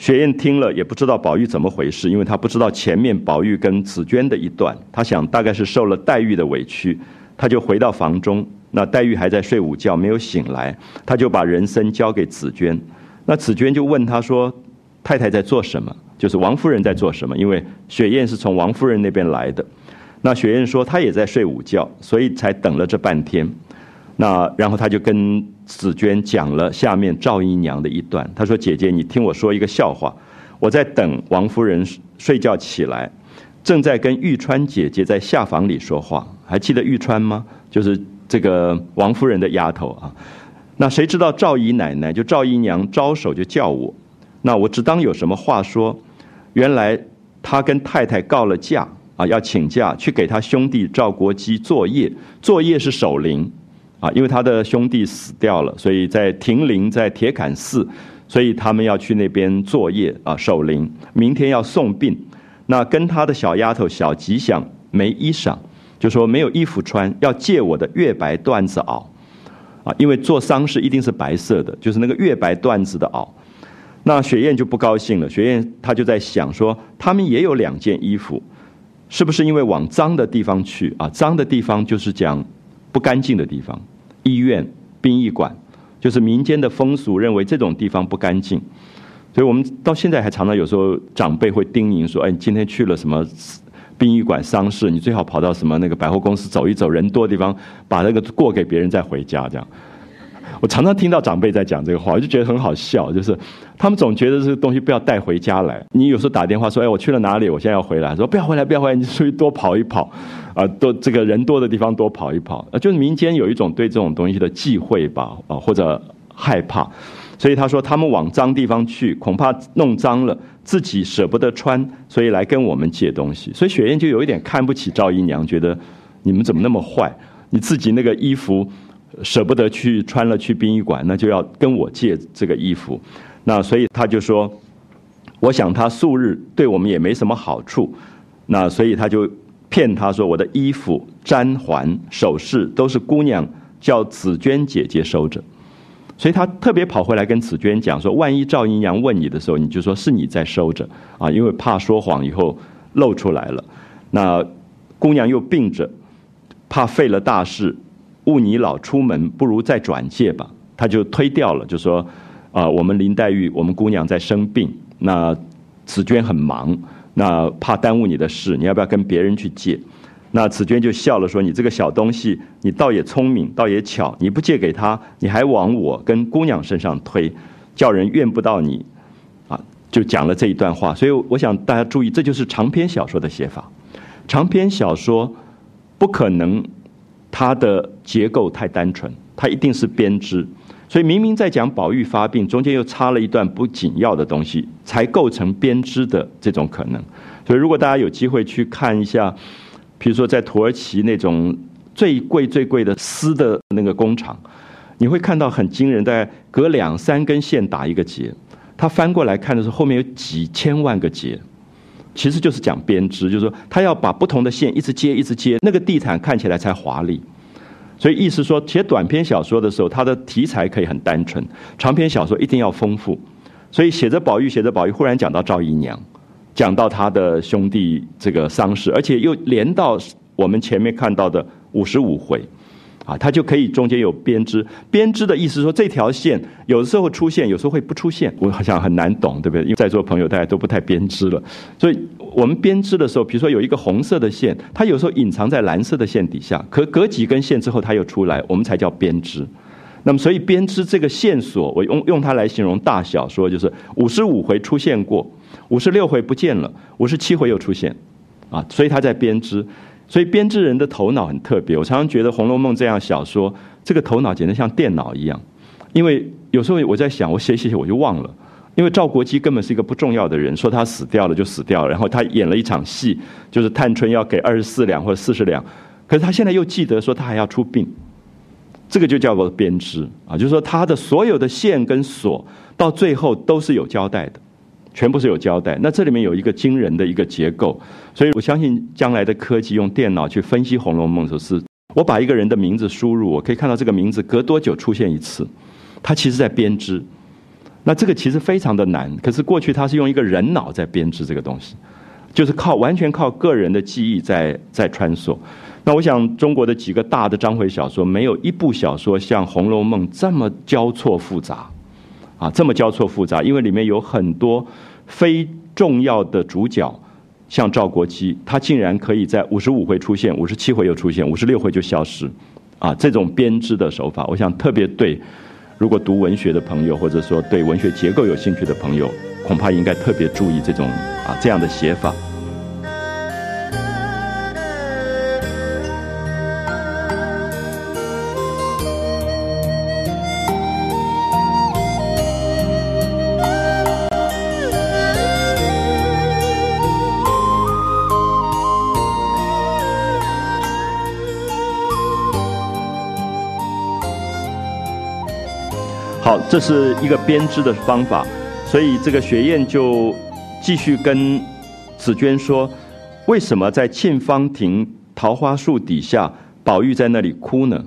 雪雁听了也不知道宝玉怎么回事，因为他不知道前面宝玉跟紫娟的一段，他想大概是受了黛玉的委屈，他就回到房中，那黛玉还在睡午觉，没有醒来，他就把人参交给紫娟，那紫娟就问他说：“太太在做什么？就是王夫人在做什么？因为雪雁是从王夫人那边来的，那雪雁说她也在睡午觉，所以才等了这半天。”那然后他就跟紫娟讲了下面赵姨娘的一段。他说：“姐姐，你听我说一个笑话。我在等王夫人睡觉起来，正在跟玉川姐姐在下房里说话。还记得玉川吗？就是这个王夫人的丫头啊。那谁知道赵姨奶奶就赵姨娘招手就叫我。那我只当有什么话说。原来他跟太太告了假啊，要请假去给他兄弟赵国基作业。作业是守灵。”啊，因为他的兄弟死掉了，所以在亭陵，在铁槛寺，所以他们要去那边作业啊，守灵。明天要送殡，那跟他的小丫头小吉祥没衣裳，就说没有衣服穿，要借我的月白缎子袄。啊，因为做丧事一定是白色的，就是那个月白缎子的袄。那雪雁就不高兴了，雪雁她就在想说，他们也有两件衣服，是不是因为往脏的地方去啊？脏的地方就是讲不干净的地方。医院、殡仪馆，就是民间的风俗，认为这种地方不干净，所以我们到现在还常常有时候长辈会叮咛说：“哎，你今天去了什么殡仪馆丧事，你最好跑到什么那个百货公司走一走，人多的地方，把那个过给别人再回家。”这样。我常常听到长辈在讲这个话，我就觉得很好笑，就是他们总觉得这个东西不要带回家来。你有时候打电话说：“哎，我去了哪里？我现在要回来。”说：“不要回来，不要回来，你出去多跑一跑。”啊，多这个人多的地方多跑一跑，啊，就是民间有一种对这种东西的忌讳吧，啊，或者害怕，所以他说他们往脏地方去，恐怕弄脏了，自己舍不得穿，所以来跟我们借东西。所以雪雁就有一点看不起赵姨娘，觉得你们怎么那么坏？你自己那个衣服舍不得去穿了去殡仪馆，那就要跟我借这个衣服。那所以他就说，我想他素日对我们也没什么好处，那所以他就骗他说我的衣服、簪环、首饰都是姑娘叫紫娟姐姐收着。所以他特别跑回来跟紫娟讲说：“万一赵姨娘问你的时候，你就说是你在收着啊，因为怕说谎以后露出来了。那姑娘又病着，怕废了大事，不你老出门，不如再转借吧。”他就推掉了，就说：“啊，我们林黛玉，我们姑娘在生病，那紫娟很忙，那怕耽误你的事，你要不要跟别人去借？”那紫娟就笑了，说：“你这个小东西，你倒也聪明，倒也巧。你不借给他，你还往我跟姑娘身上推，叫人怨不到你，啊，就讲了这一段话。所以我想大家注意，这就是长篇小说的写法。长篇小说不可能它的结构太单纯，它一定是编织。所以明明在讲宝玉发病，中间又插了一段不紧要的东西，才构成编织的这种可能。所以如果大家有机会去看一下。”比如说，在土耳其那种最贵最贵的丝的那个工厂，你会看到很惊人，在隔两三根线打一个结。他翻过来看的时候，后面有几千万个结，其实就是讲编织，就是说他要把不同的线一直接一直接，那个地毯看起来才华丽。所以意思说，写短篇小说的时候，它的题材可以很单纯；长篇小说一定要丰富。所以写着宝玉，写着宝玉，忽然讲到赵姨娘。讲到他的兄弟这个丧事，而且又连到我们前面看到的五十五回，啊，它就可以中间有编织。编织的意思说，这条线有的时候出现，有时候会不出现。我好像很难懂，对不对？因为在座朋友大家都不太编织了，所以我们编织的时候，比如说有一个红色的线，它有时候隐藏在蓝色的线底下，可隔几根线之后它又出来，我们才叫编织。那么，所以编织这个线索，我用用它来形容大小说，就是五十五回出现过。五十六回不见了，五十七回又出现，啊，所以它在编织，所以编织人的头脑很特别。我常常觉得《红楼梦》这样小说，这个头脑简直像电脑一样。因为有时候我在想，我写写写我就忘了，因为赵国基根本是一个不重要的人，说他死掉了就死掉了，然后他演了一场戏，就是探春要给二十四两或者四十两，可是他现在又记得说他还要出殡，这个就叫做编织啊，就是说他的所有的线跟锁到最后都是有交代的。全部是有交代，那这里面有一个惊人的一个结构，所以我相信将来的科技用电脑去分析《红楼梦》的时候，是我把一个人的名字输入，我可以看到这个名字隔多久出现一次，它其实在编织。那这个其实非常的难，可是过去它是用一个人脑在编织这个东西，就是靠完全靠个人的记忆在在穿梭。那我想中国的几个大的章回小说，没有一部小说像《红楼梦》这么交错复杂。啊，这么交错复杂，因为里面有很多非重要的主角，像赵国基，他竟然可以在五十五回出现，五十七回又出现，五十六回就消失，啊，这种编织的手法，我想特别对，如果读文学的朋友，或者说对文学结构有兴趣的朋友，恐怕应该特别注意这种啊这样的写法。这是一个编织的方法，所以这个雪雁就继续跟紫娟说：“为什么在沁芳亭桃花树底下，宝玉在那里哭呢？”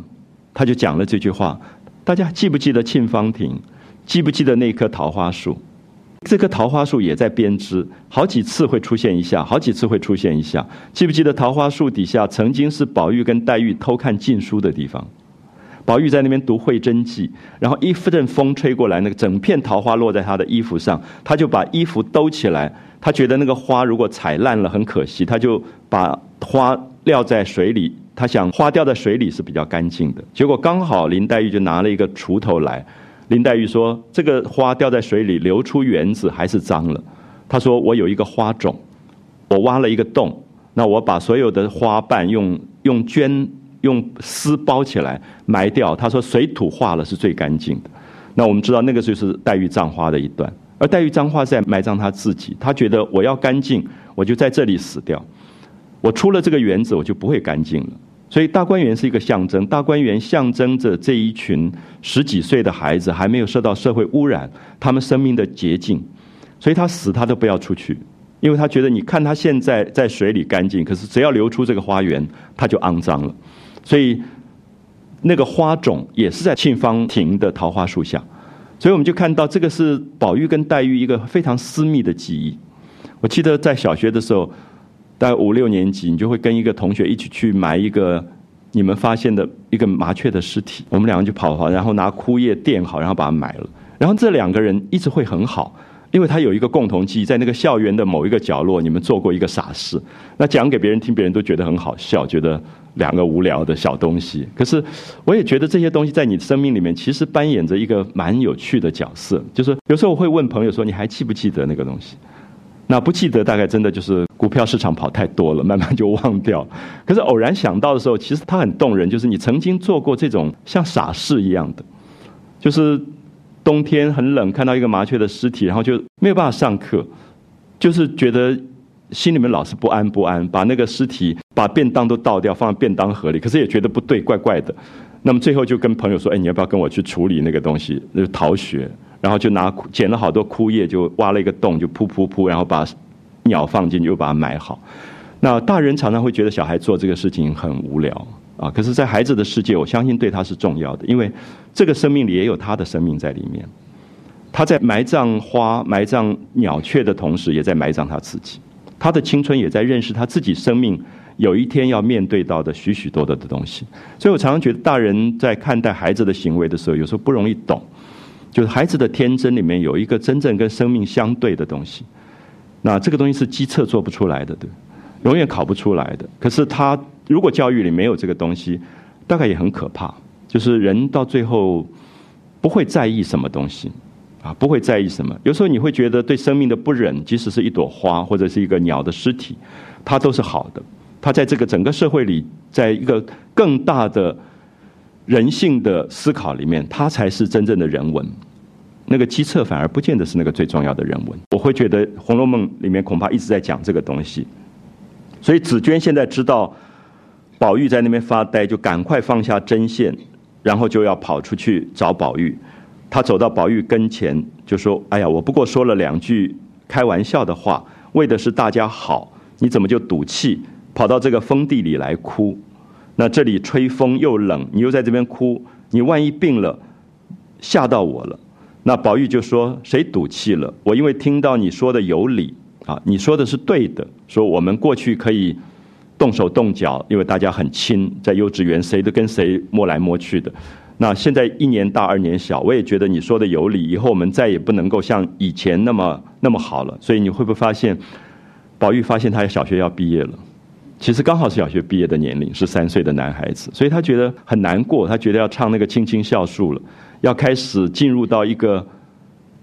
他就讲了这句话。大家记不记得沁芳亭？记不记得那棵桃花树？这棵桃花树也在编织，好几次会出现一下，好几次会出现一下。记不记得桃花树底下曾经是宝玉跟黛玉偷看禁书的地方？宝玉在那边读《会真记》，然后一阵风吹过来，那个整片桃花落在他的衣服上，他就把衣服兜起来。他觉得那个花如果踩烂了很可惜，他就把花撂在水里。他想花掉在水里是比较干净的。结果刚好林黛玉就拿了一个锄头来。林黛玉说：“这个花掉在水里流出园子还是脏了。”他说：“我有一个花种，我挖了一个洞，那我把所有的花瓣用用绢。”用丝包起来埋掉。他说水土化了是最干净的。那我们知道那个就是黛玉葬花的一段。而黛玉脏话在埋葬他自己，他觉得我要干净，我就在这里死掉，我出了这个园子，我就不会干净了。所以大观园是一个象征，大观园象征着这一群十几岁的孩子还没有受到社会污染，他们生命的洁净。所以他死他都不要出去，因为他觉得你看他现在在水里干净，可是只要流出这个花园，他就肮脏了。所以那个花种也是在沁芳亭的桃花树下。所以我们就看到这个是宝玉跟黛玉一个非常私密的记忆。我记得在小学的时候。大概五六年级，你就会跟一个同学一起去埋一个你们发现的一个麻雀的尸体。我们两个就跑跑，然后拿枯叶垫好，然后把它埋了。然后这两个人一直会很好，因为他有一个共同记忆，在那个校园的某一个角落，你们做过一个傻事。那讲给别人听，别人都觉得很好笑，觉得两个无聊的小东西。可是我也觉得这些东西在你生命里面，其实扮演着一个蛮有趣的角色。就是有时候我会问朋友说：“你还记不记得那个东西？”那不记得，大概真的就是股票市场跑太多了，慢慢就忘掉。可是偶然想到的时候，其实它很动人。就是你曾经做过这种像傻事一样的，就是冬天很冷，看到一个麻雀的尸体，然后就没有办法上课，就是觉得心里面老是不安不安，把那个尸体把便当都倒掉，放在便当盒里，可是也觉得不对，怪怪的。那么最后就跟朋友说：“哎，你要不要跟我去处理那个东西？那逃学。”然后就拿捡了好多枯叶，就挖了一个洞，就噗噗噗，然后把鸟放进去，又把它埋好。那大人常常会觉得小孩做这个事情很无聊啊，可是，在孩子的世界，我相信对他是重要的，因为这个生命里也有他的生命在里面。他在埋葬花、埋葬鸟雀的同时，也在埋葬他自己。他的青春也在认识他自己生命有一天要面对到的许许多多的东西。所以我常常觉得，大人在看待孩子的行为的时候，有时候不容易懂。就是孩子的天真里面有一个真正跟生命相对的东西，那这个东西是机测做不出来的，对，永远考不出来的。可是他如果教育里没有这个东西，大概也很可怕。就是人到最后不会在意什么东西，啊，不会在意什么。有时候你会觉得对生命的不忍，即使是一朵花或者是一个鸟的尸体，它都是好的。它在这个整个社会里，在一个更大的。人性的思考里面，它才是真正的人文。那个机测反而不见得是那个最重要的人文。我会觉得《红楼梦》里面恐怕一直在讲这个东西。所以紫娟现在知道宝玉在那边发呆，就赶快放下针线，然后就要跑出去找宝玉。他走到宝玉跟前，就说：“哎呀，我不过说了两句开玩笑的话，为的是大家好，你怎么就赌气跑到这个封地里来哭？”那这里吹风又冷，你又在这边哭，你万一病了，吓到我了。那宝玉就说：“谁赌气了？我因为听到你说的有理啊，你说的是对的。说我们过去可以动手动脚，因为大家很亲，在幼稚园谁都跟谁摸来摸去的。那现在一年大二年小，我也觉得你说的有理。以后我们再也不能够像以前那么那么好了。所以你会不会发现，宝玉发现他小学要毕业了？”其实刚好是小学毕业的年龄，是三岁的男孩子，所以他觉得很难过，他觉得要唱那个《青青校树》了，要开始进入到一个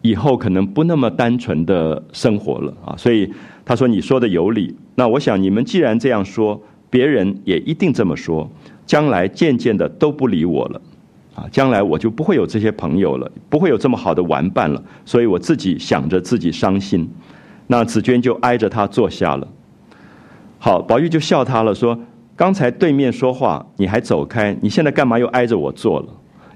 以后可能不那么单纯的生活了啊！所以他说：“你说的有理。”那我想你们既然这样说，别人也一定这么说，将来渐渐的都不理我了啊！将来我就不会有这些朋友了，不会有这么好的玩伴了，所以我自己想着自己伤心。那紫娟就挨着他坐下了。好，宝玉就笑他了，说：“刚才对面说话，你还走开，你现在干嘛又挨着我坐了？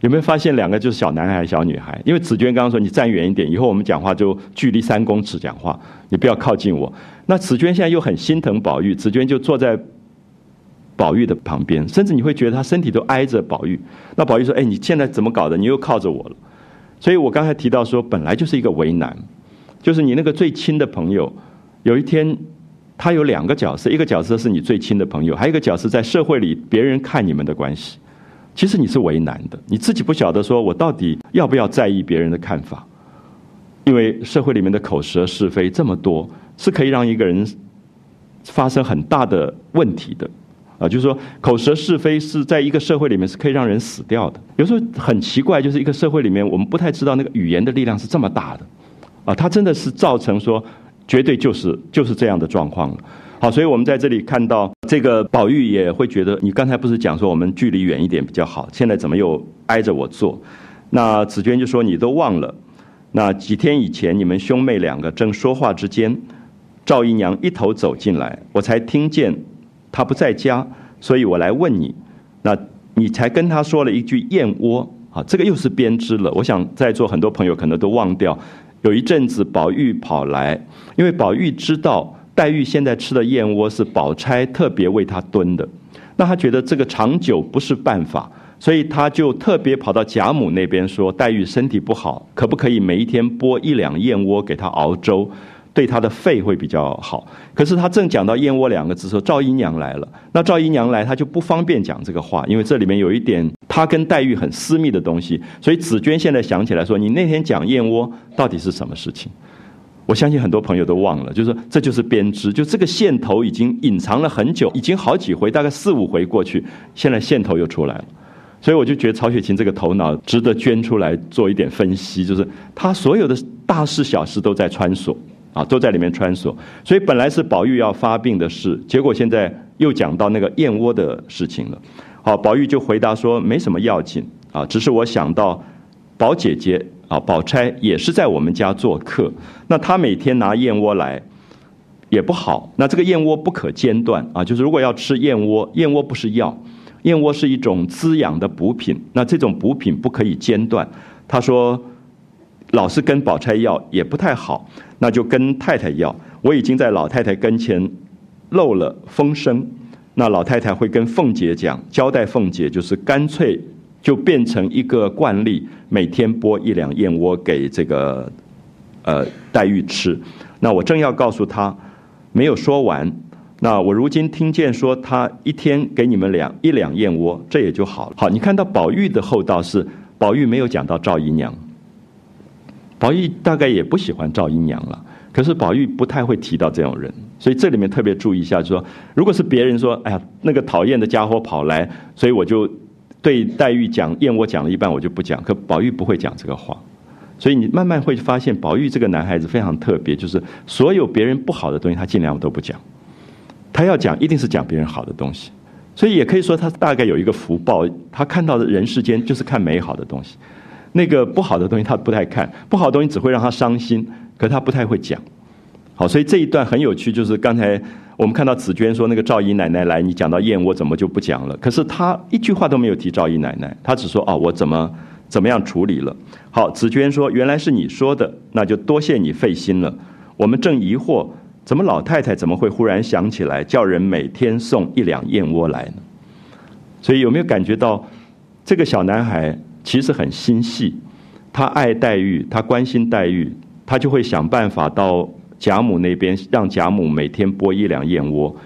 有没有发现两个就是小男孩、小女孩？因为紫娟刚刚说你站远一点，以后我们讲话就距离三公尺讲话，你不要靠近我。那紫娟现在又很心疼宝玉，紫娟就坐在宝玉的旁边，甚至你会觉得他身体都挨着宝玉。那宝玉说：‘哎，你现在怎么搞的？你又靠着我了。’所以我刚才提到说，本来就是一个为难，就是你那个最亲的朋友，有一天。”他有两个角色，一个角色是你最亲的朋友，还有一个角色在社会里别人看你们的关系。其实你是为难的，你自己不晓得说我到底要不要在意别人的看法，因为社会里面的口舌是非这么多，是可以让一个人发生很大的问题的。啊，就是说口舌是非是在一个社会里面是可以让人死掉的。有时候很奇怪，就是一个社会里面我们不太知道那个语言的力量是这么大的，啊，它真的是造成说。绝对就是就是这样的状况了。好，所以我们在这里看到这个宝玉也会觉得，你刚才不是讲说我们距离远一点比较好，现在怎么又挨着我坐？那紫娟就说你都忘了，那几天以前，你们兄妹两个正说话之间，赵姨娘一头走进来，我才听见她不在家，所以我来问你。那你才跟她说了一句燕窝啊，这个又是编织了。我想在座很多朋友可能都忘掉，有一阵子宝玉跑来，因为宝玉知道黛玉现在吃的燕窝是宝钗特别为她炖的，那他觉得这个长久不是办法。所以他就特别跑到贾母那边说：“黛玉身体不好，可不可以每一天拨一两燕窝给她熬粥，对她的肺会比较好。”可是他正讲到燕窝两个字，说赵姨娘来了。那赵姨娘来，他就不方便讲这个话，因为这里面有一点他跟黛玉很私密的东西。所以紫娟现在想起来说：“你那天讲燕窝到底是什么事情？”我相信很多朋友都忘了，就是这就是编织，就这个线头已经隐藏了很久，已经好几回，大概四五回过去，现在线头又出来了。所以我就觉得曹雪芹这个头脑值得捐出来做一点分析，就是他所有的大事小事都在穿梭，啊，都在里面穿梭。所以本来是宝玉要发病的事，结果现在又讲到那个燕窝的事情了。好，宝玉就回答说没什么要紧啊，只是我想到宝姐姐啊，宝钗也是在我们家做客，那她每天拿燕窝来也不好，那这个燕窝不可间断啊，就是如果要吃燕窝，燕窝不是药。燕窝是一种滋养的补品，那这种补品不可以间断。他说，老是跟宝钗要也不太好，那就跟太太要。我已经在老太太跟前漏了风声，那老太太会跟凤姐讲，交代凤姐，就是干脆就变成一个惯例，每天拨一两燕窝给这个呃黛玉吃。那我正要告诉她，没有说完。那我如今听见说他一天给你们两一两燕窝，这也就好了。好，你看到宝玉的厚道是宝玉没有讲到赵姨娘，宝玉大概也不喜欢赵姨娘了。可是宝玉不太会提到这种人，所以这里面特别注意一下，就说如果是别人说，哎呀，那个讨厌的家伙跑来，所以我就对黛玉讲燕窝讲了一半，我就不讲。可宝玉不会讲这个话，所以你慢慢会发现，宝玉这个男孩子非常特别，就是所有别人不好的东西，他尽量都不讲。他要讲，一定是讲别人好的东西，所以也可以说他大概有一个福报，他看到的人世间就是看美好的东西，那个不好的东西他不太看，不好的东西只会让他伤心，可他不太会讲。好，所以这一段很有趣，就是刚才我们看到紫娟说那个赵姨奶奶来，你讲到燕窝怎么就不讲了？可是他一句话都没有提赵姨奶奶，他只说哦我怎么怎么样处理了。好，紫娟说原来是你说的，那就多谢你费心了，我们正疑惑。怎么老太太怎么会忽然想起来叫人每天送一两燕窝来呢？所以有没有感觉到这个小男孩其实很心细，他爱黛玉，他关心黛玉，他就会想办法到贾母那边让贾母每天拨一两燕窝，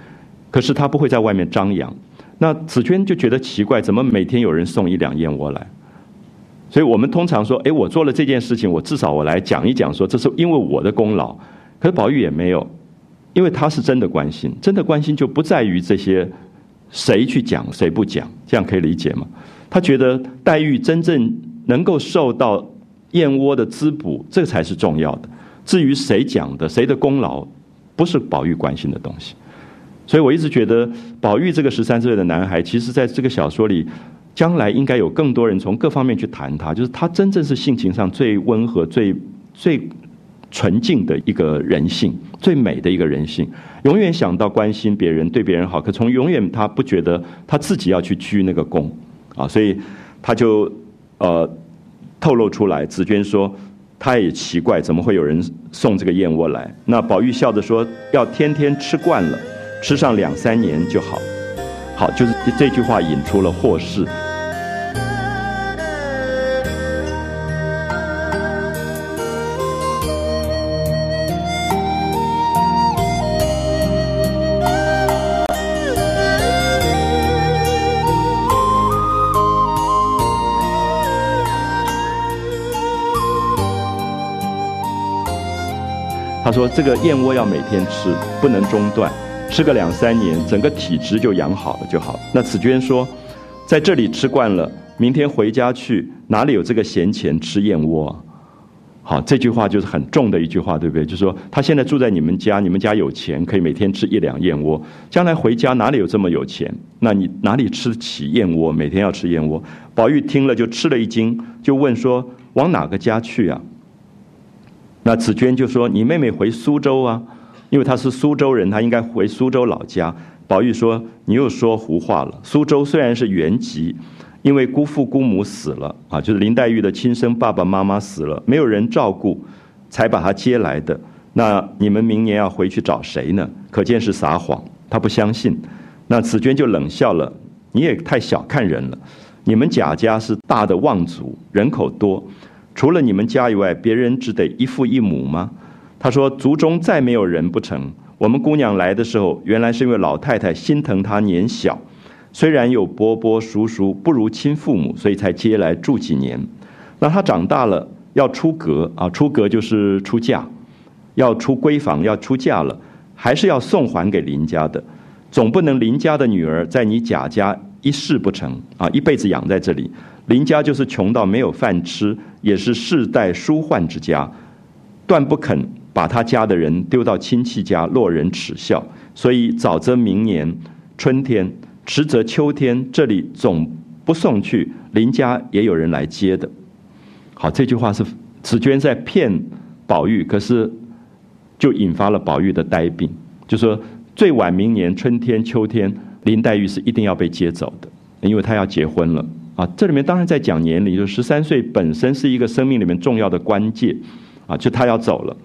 可是他不会在外面张扬。那紫娟就觉得奇怪，怎么每天有人送一两燕窝来？所以我们通常说，哎，我做了这件事情，我至少我来讲一讲，说这是因为我的功劳。可是宝玉也没有。因为他是真的关心，真的关心就不在于这些谁去讲谁不讲，这样可以理解吗？他觉得黛玉真正能够受到燕窝的滋补，这才是重要的。至于谁讲的，谁的功劳，不是宝玉关心的东西。所以我一直觉得，宝玉这个十三岁的男孩，其实在这个小说里，将来应该有更多人从各方面去谈他，就是他真正是性情上最温和、最最。纯净的一个人性，最美的一个人性，永远想到关心别人，对别人好。可从永远他不觉得他自己要去鞠那个躬，啊，所以他就呃透露出来。紫娟说，他也奇怪，怎么会有人送这个燕窝来？那宝玉笑着说，要天天吃惯了，吃上两三年就好。好，就是这句话引出了祸事。说：“这个燕窝要每天吃，不能中断，吃个两三年，整个体质就养好了就好。”那紫娟说：“在这里吃惯了，明天回家去，哪里有这个闲钱吃燕窝？”好，这句话就是很重的一句话，对不对？就是说，他现在住在你们家，你们家有钱，可以每天吃一两燕窝。将来回家哪里有这么有钱？那你哪里吃得起燕窝？每天要吃燕窝？宝玉听了就吃了一惊，就问说：“往哪个家去啊？”那紫娟就说：“你妹妹回苏州啊，因为她是苏州人，她应该回苏州老家。”宝玉说：“你又说胡话了。苏州虽然是原籍，因为姑父姑母死了啊，就是林黛玉的亲生爸爸妈妈死了，没有人照顾，才把她接来的。那你们明年要回去找谁呢？可见是撒谎。他不相信。那紫娟就冷笑了：‘你也太小看人了。你们贾家是大的望族，人口多。’”除了你们家以外，别人只得一父一母吗？他说：“族中再没有人不成。我们姑娘来的时候，原来是因为老太太心疼她年小，虽然有伯伯叔叔，不如亲父母，所以才接来住几年。那她长大了要出阁啊，出阁就是出嫁，要出闺房，要出嫁了，还是要送还给林家的，总不能林家的女儿在你贾家一事不成啊，一辈子养在这里。”林家就是穷到没有饭吃，也是世代书宦之家，断不肯把他家的人丢到亲戚家落人耻笑，所以早则明年春天，迟则秋天，这里总不送去，林家也有人来接的。好，这句话是紫娟在骗宝玉，可是就引发了宝玉的呆病，就说最晚明年春天、秋天，林黛玉是一定要被接走的，因为她要结婚了。啊，这里面当然在讲年龄，就十三岁本身是一个生命里面重要的关键，啊，就他要走了。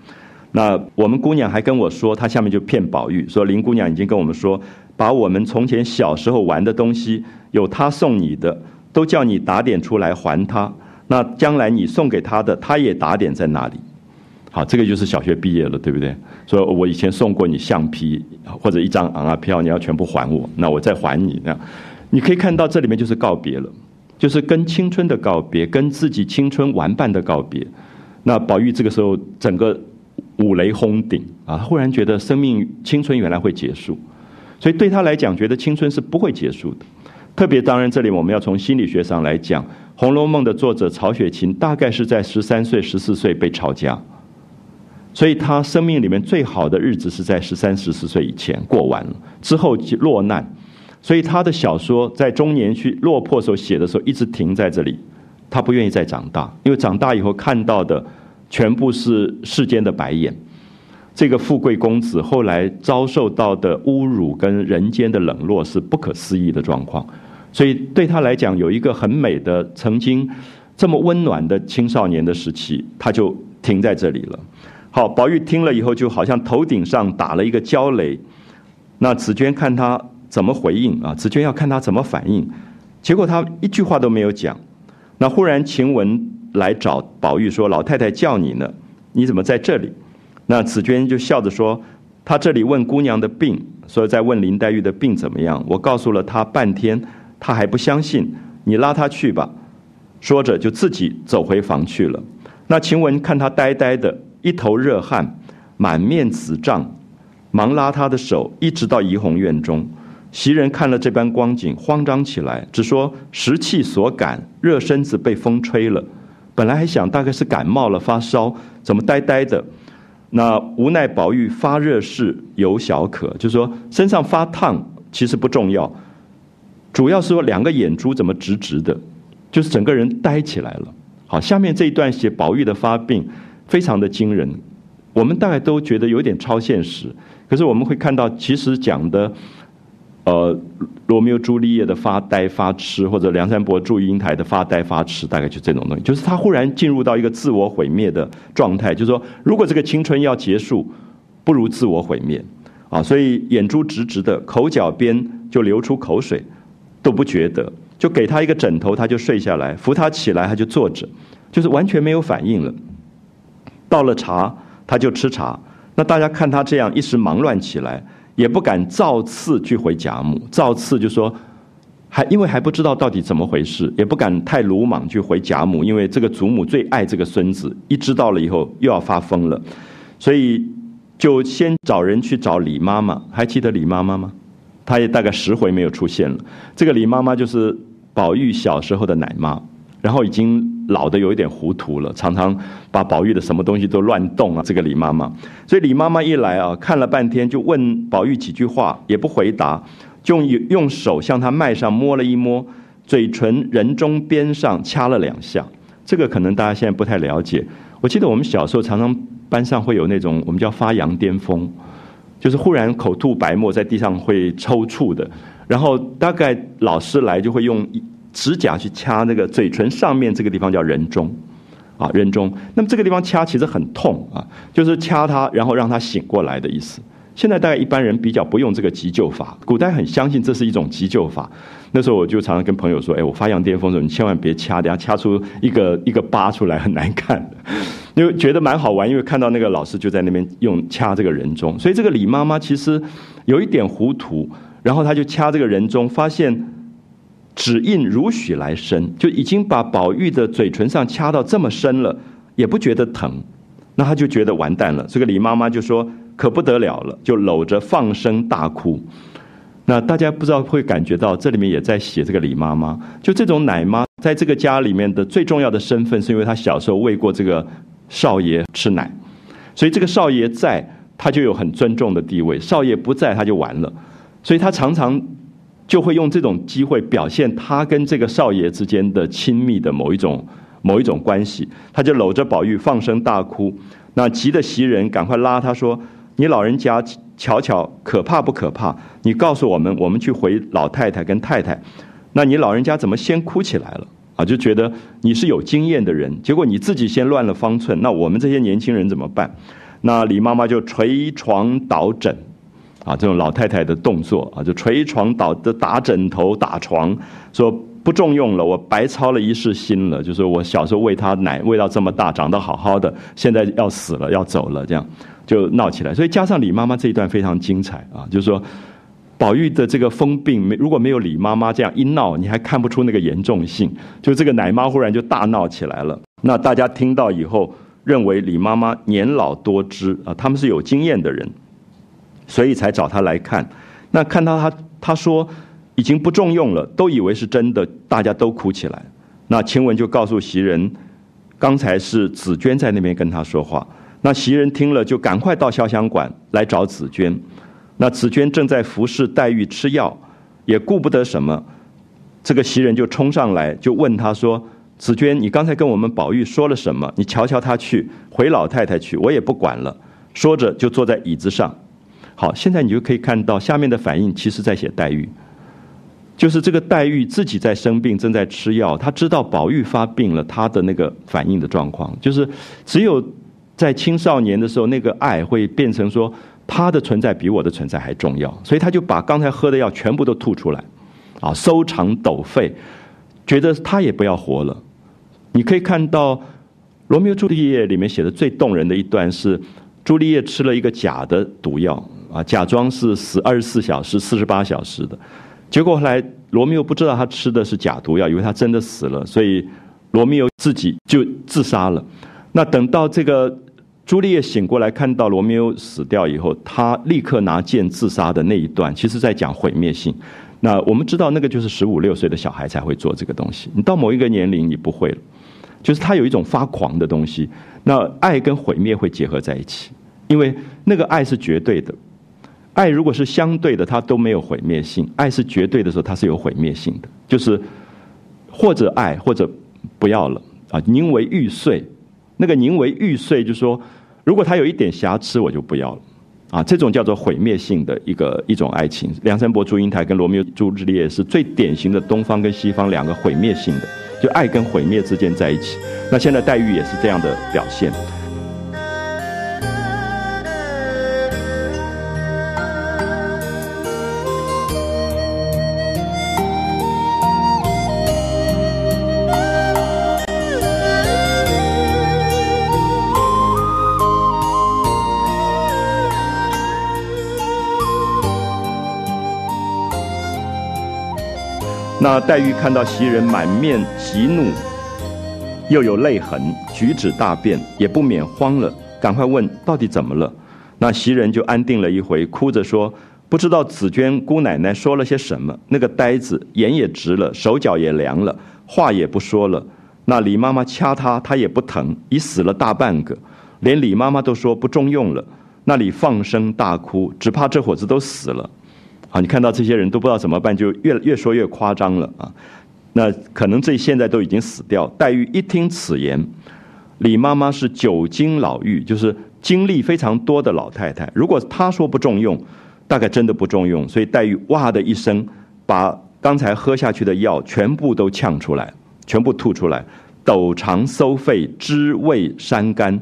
那我们姑娘还跟我说，她下面就骗宝玉说，林姑娘已经跟我们说，把我们从前小时候玩的东西，有她送你的，都叫你打点出来还她。那将来你送给她的，她也打点在那里。好，这个就是小学毕业了，对不对？说我以前送过你橡皮或者一张昂啊票，你要全部还我，那我再还你。那你可以看到这里面就是告别了。就是跟青春的告别，跟自己青春玩伴的告别。那宝玉这个时候整个五雷轰顶啊，忽然觉得生命青春原来会结束，所以对他来讲，觉得青春是不会结束的。特别当然，这里我们要从心理学上来讲，《红楼梦》的作者曹雪芹大概是在十三岁、十四岁被抄家，所以他生命里面最好的日子是在十三、十四岁以前过完了，之后落难。所以他的小说在中年去落魄时候写的时候，一直停在这里。他不愿意再长大，因为长大以后看到的全部是世间的白眼。这个富贵公子后来遭受到的侮辱跟人间的冷落是不可思议的状况。所以对他来讲，有一个很美的曾经这么温暖的青少年的时期，他就停在这里了。好，宝玉听了以后，就好像头顶上打了一个焦雷。那紫娟看他。怎么回应啊？紫娟要看他怎么反应，结果他一句话都没有讲。那忽然晴雯来找宝玉说：“老太太叫你呢，你怎么在这里？”那紫娟就笑着说：“他这里问姑娘的病，所以在问林黛玉的病怎么样。我告诉了他半天，他还不相信。你拉他去吧。”说着就自己走回房去了。那晴雯看他呆呆的，一头热汗，满面紫胀，忙拉他的手，一直到怡红院中。袭人看了这般光景，慌张起来，只说时气所感，热身子被风吹了。本来还想大概是感冒了，发烧，怎么呆呆的？那无奈宝玉发热是有小可，就说身上发烫，其实不重要，主要是说两个眼珠怎么直直的，就是整个人呆起来了。好，下面这一段写宝玉的发病，非常的惊人。我们大概都觉得有点超现实，可是我们会看到，其实讲的。呃，罗密欧朱丽叶的发呆发痴，或者梁山伯祝英台的发呆发痴，大概就这种东西。就是他忽然进入到一个自我毁灭的状态，就是说，如果这个青春要结束，不如自我毁灭啊！所以眼珠直直的，口角边就流出口水，都不觉得。就给他一个枕头，他就睡下来；扶他起来，他就坐着，就是完全没有反应了。到了茶，他就吃茶。那大家看他这样，一时忙乱起来。也不敢造次去回贾母，造次就说，还因为还不知道到底怎么回事，也不敢太鲁莽去回贾母，因为这个祖母最爱这个孙子，一知道了以后又要发疯了，所以就先找人去找李妈妈，还记得李妈妈吗？她也大概十回没有出现了。这个李妈妈就是宝玉小时候的奶妈，然后已经。老的有一点糊涂了，常常把宝玉的什么东西都乱动啊。这个李妈妈，所以李妈妈一来啊，看了半天，就问宝玉几句话，也不回答，就用用手向他脉上摸了一摸，嘴唇人中边上掐了两下。这个可能大家现在不太了解。我记得我们小时候常常班上会有那种我们叫发羊癫疯，就是忽然口吐白沫，在地上会抽搐的。然后大概老师来就会用指甲去掐那个嘴唇上面这个地方叫人中，啊人中。那么这个地方掐其实很痛啊，就是掐他，然后让他醒过来的意思。现在大概一般人比较不用这个急救法，古代很相信这是一种急救法。那时候我就常常跟朋友说：“哎，我发羊癫疯的时候，你千万别掐，等下掐出一个一个疤出来很难看。”因为觉得蛮好玩，因为看到那个老师就在那边用掐这个人中，所以这个李妈妈其实有一点糊涂，然后她就掐这个人中，发现指印如许来深，就已经把宝玉的嘴唇上掐到这么深了，也不觉得疼，那她就觉得完蛋了。这个李妈妈就说。可不得了了，就搂着放声大哭。那大家不知道会感觉到，这里面也在写这个李妈妈，就这种奶妈，在这个家里面的最重要的身份，是因为她小时候喂过这个少爷吃奶，所以这个少爷在，她就有很尊重的地位；少爷不在，她就完了。所以她常常就会用这种机会表现他跟这个少爷之间的亲密的某一种某一种关系。她就搂着宝玉放声大哭，那急得袭人赶快拉她说。你老人家瞧瞧，可怕不可怕？你告诉我们，我们去回老太太跟太太。那你老人家怎么先哭起来了？啊，就觉得你是有经验的人，结果你自己先乱了方寸。那我们这些年轻人怎么办？那李妈妈就捶床倒枕，啊，这种老太太的动作啊，就捶床倒的打枕头打床，说不重用了，我白操了一世心了。就是我小时候喂他奶喂到这么大，长得好好的，现在要死了要走了这样。就闹起来，所以加上李妈妈这一段非常精彩啊，就是说，宝玉的这个疯病没如果没有李妈妈这样一闹，你还看不出那个严重性。就这个奶妈忽然就大闹起来了，那大家听到以后认为李妈妈年老多知啊，他们是有经验的人，所以才找他来看。那看到他，他说已经不重用了，都以为是真的，大家都哭起来。那晴雯就告诉袭人，刚才是紫娟在那边跟他说话。那袭人听了，就赶快到潇湘馆来找紫娟。那紫娟正在服侍黛玉吃药，也顾不得什么。这个袭人就冲上来，就问她说：“紫娟，你刚才跟我们宝玉说了什么？你瞧瞧他去，回老太太去，我也不管了。”说着就坐在椅子上。好，现在你就可以看到下面的反应，其实在写黛玉，就是这个黛玉自己在生病，正在吃药，她知道宝玉发病了，她的那个反应的状况，就是只有。在青少年的时候，那个爱会变成说他的存在比我的存在还重要，所以他就把刚才喝的药全部都吐出来，啊，收肠抖肺，觉得他也不要活了。你可以看到《罗密欧朱丽叶》里面写的最动人的一段是，朱丽叶吃了一个假的毒药，啊，假装是死二十四小时、四十八小时的，结果后来罗密欧不知道他吃的是假毒药，以为他真的死了，所以罗密欧自己就自杀了。那等到这个朱丽叶醒过来，看到罗密欧死掉以后，他立刻拿剑自杀的那一段，其实在讲毁灭性。那我们知道，那个就是十五六岁的小孩才会做这个东西。你到某一个年龄，你不会了，就是他有一种发狂的东西。那爱跟毁灭会结合在一起，因为那个爱是绝对的，爱如果是相对的，它都没有毁灭性；爱是绝对的时候，它是有毁灭性的，就是或者爱或者不要了啊，宁为玉碎。那个宁为玉碎，就说如果他有一点瑕疵，我就不要了，啊，这种叫做毁灭性的一个一种爱情。梁山伯祝英台跟罗密欧朱丽叶是最典型的东方跟西方两个毁灭性的，就爱跟毁灭之间在一起。那现在黛玉也是这样的表现。那黛玉看到袭人满面急怒，又有泪痕，举止大变，也不免慌了，赶快问到底怎么了。那袭人就安定了一回，哭着说：“不知道紫娟姑奶奶说了些什么。那个呆子眼也直了，手脚也凉了，话也不说了。那李妈妈掐他，他也不疼，已死了大半个，连李妈妈都说不中用了。那里放声大哭，只怕这伙子都死了。”好，你看到这些人都不知道怎么办，就越越说越夸张了啊！那可能这现在都已经死掉。黛玉一听此言，李妈妈是久经老妪，就是经历非常多的老太太。如果她说不重用，大概真的不重用。所以黛玉哇的一声，把刚才喝下去的药全部都呛出来，全部吐出来，斗肠搜肺，知味伤肝，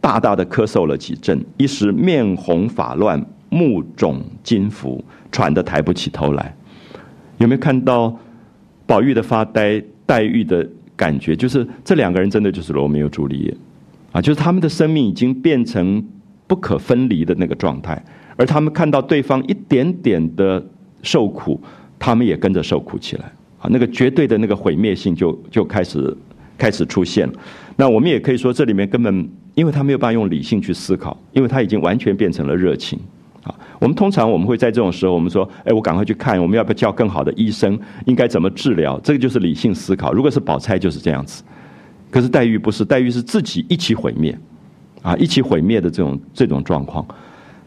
大大的咳嗽了几阵，一时面红发乱，目肿筋浮，喘得抬不起头来。有没有看到宝玉的发呆，黛玉的感觉？就是这两个人真的就是罗密欧朱丽叶，啊，就是他们的生命已经变成不可分离的那个状态，而他们看到对方一点点的受苦，他们也跟着受苦起来，啊，那个绝对的那个毁灭性就就开始开始出现了。那我们也可以说，这里面根本因为他没有办法用理性去思考，因为他已经完全变成了热情。我们通常我们会在这种时候，我们说：“哎，我赶快去看，我们要不要叫更好的医生？应该怎么治疗？”这个就是理性思考。如果是宝钗就是这样子，可是黛玉不是，黛玉是自己一起毁灭，啊，一起毁灭的这种这种状况，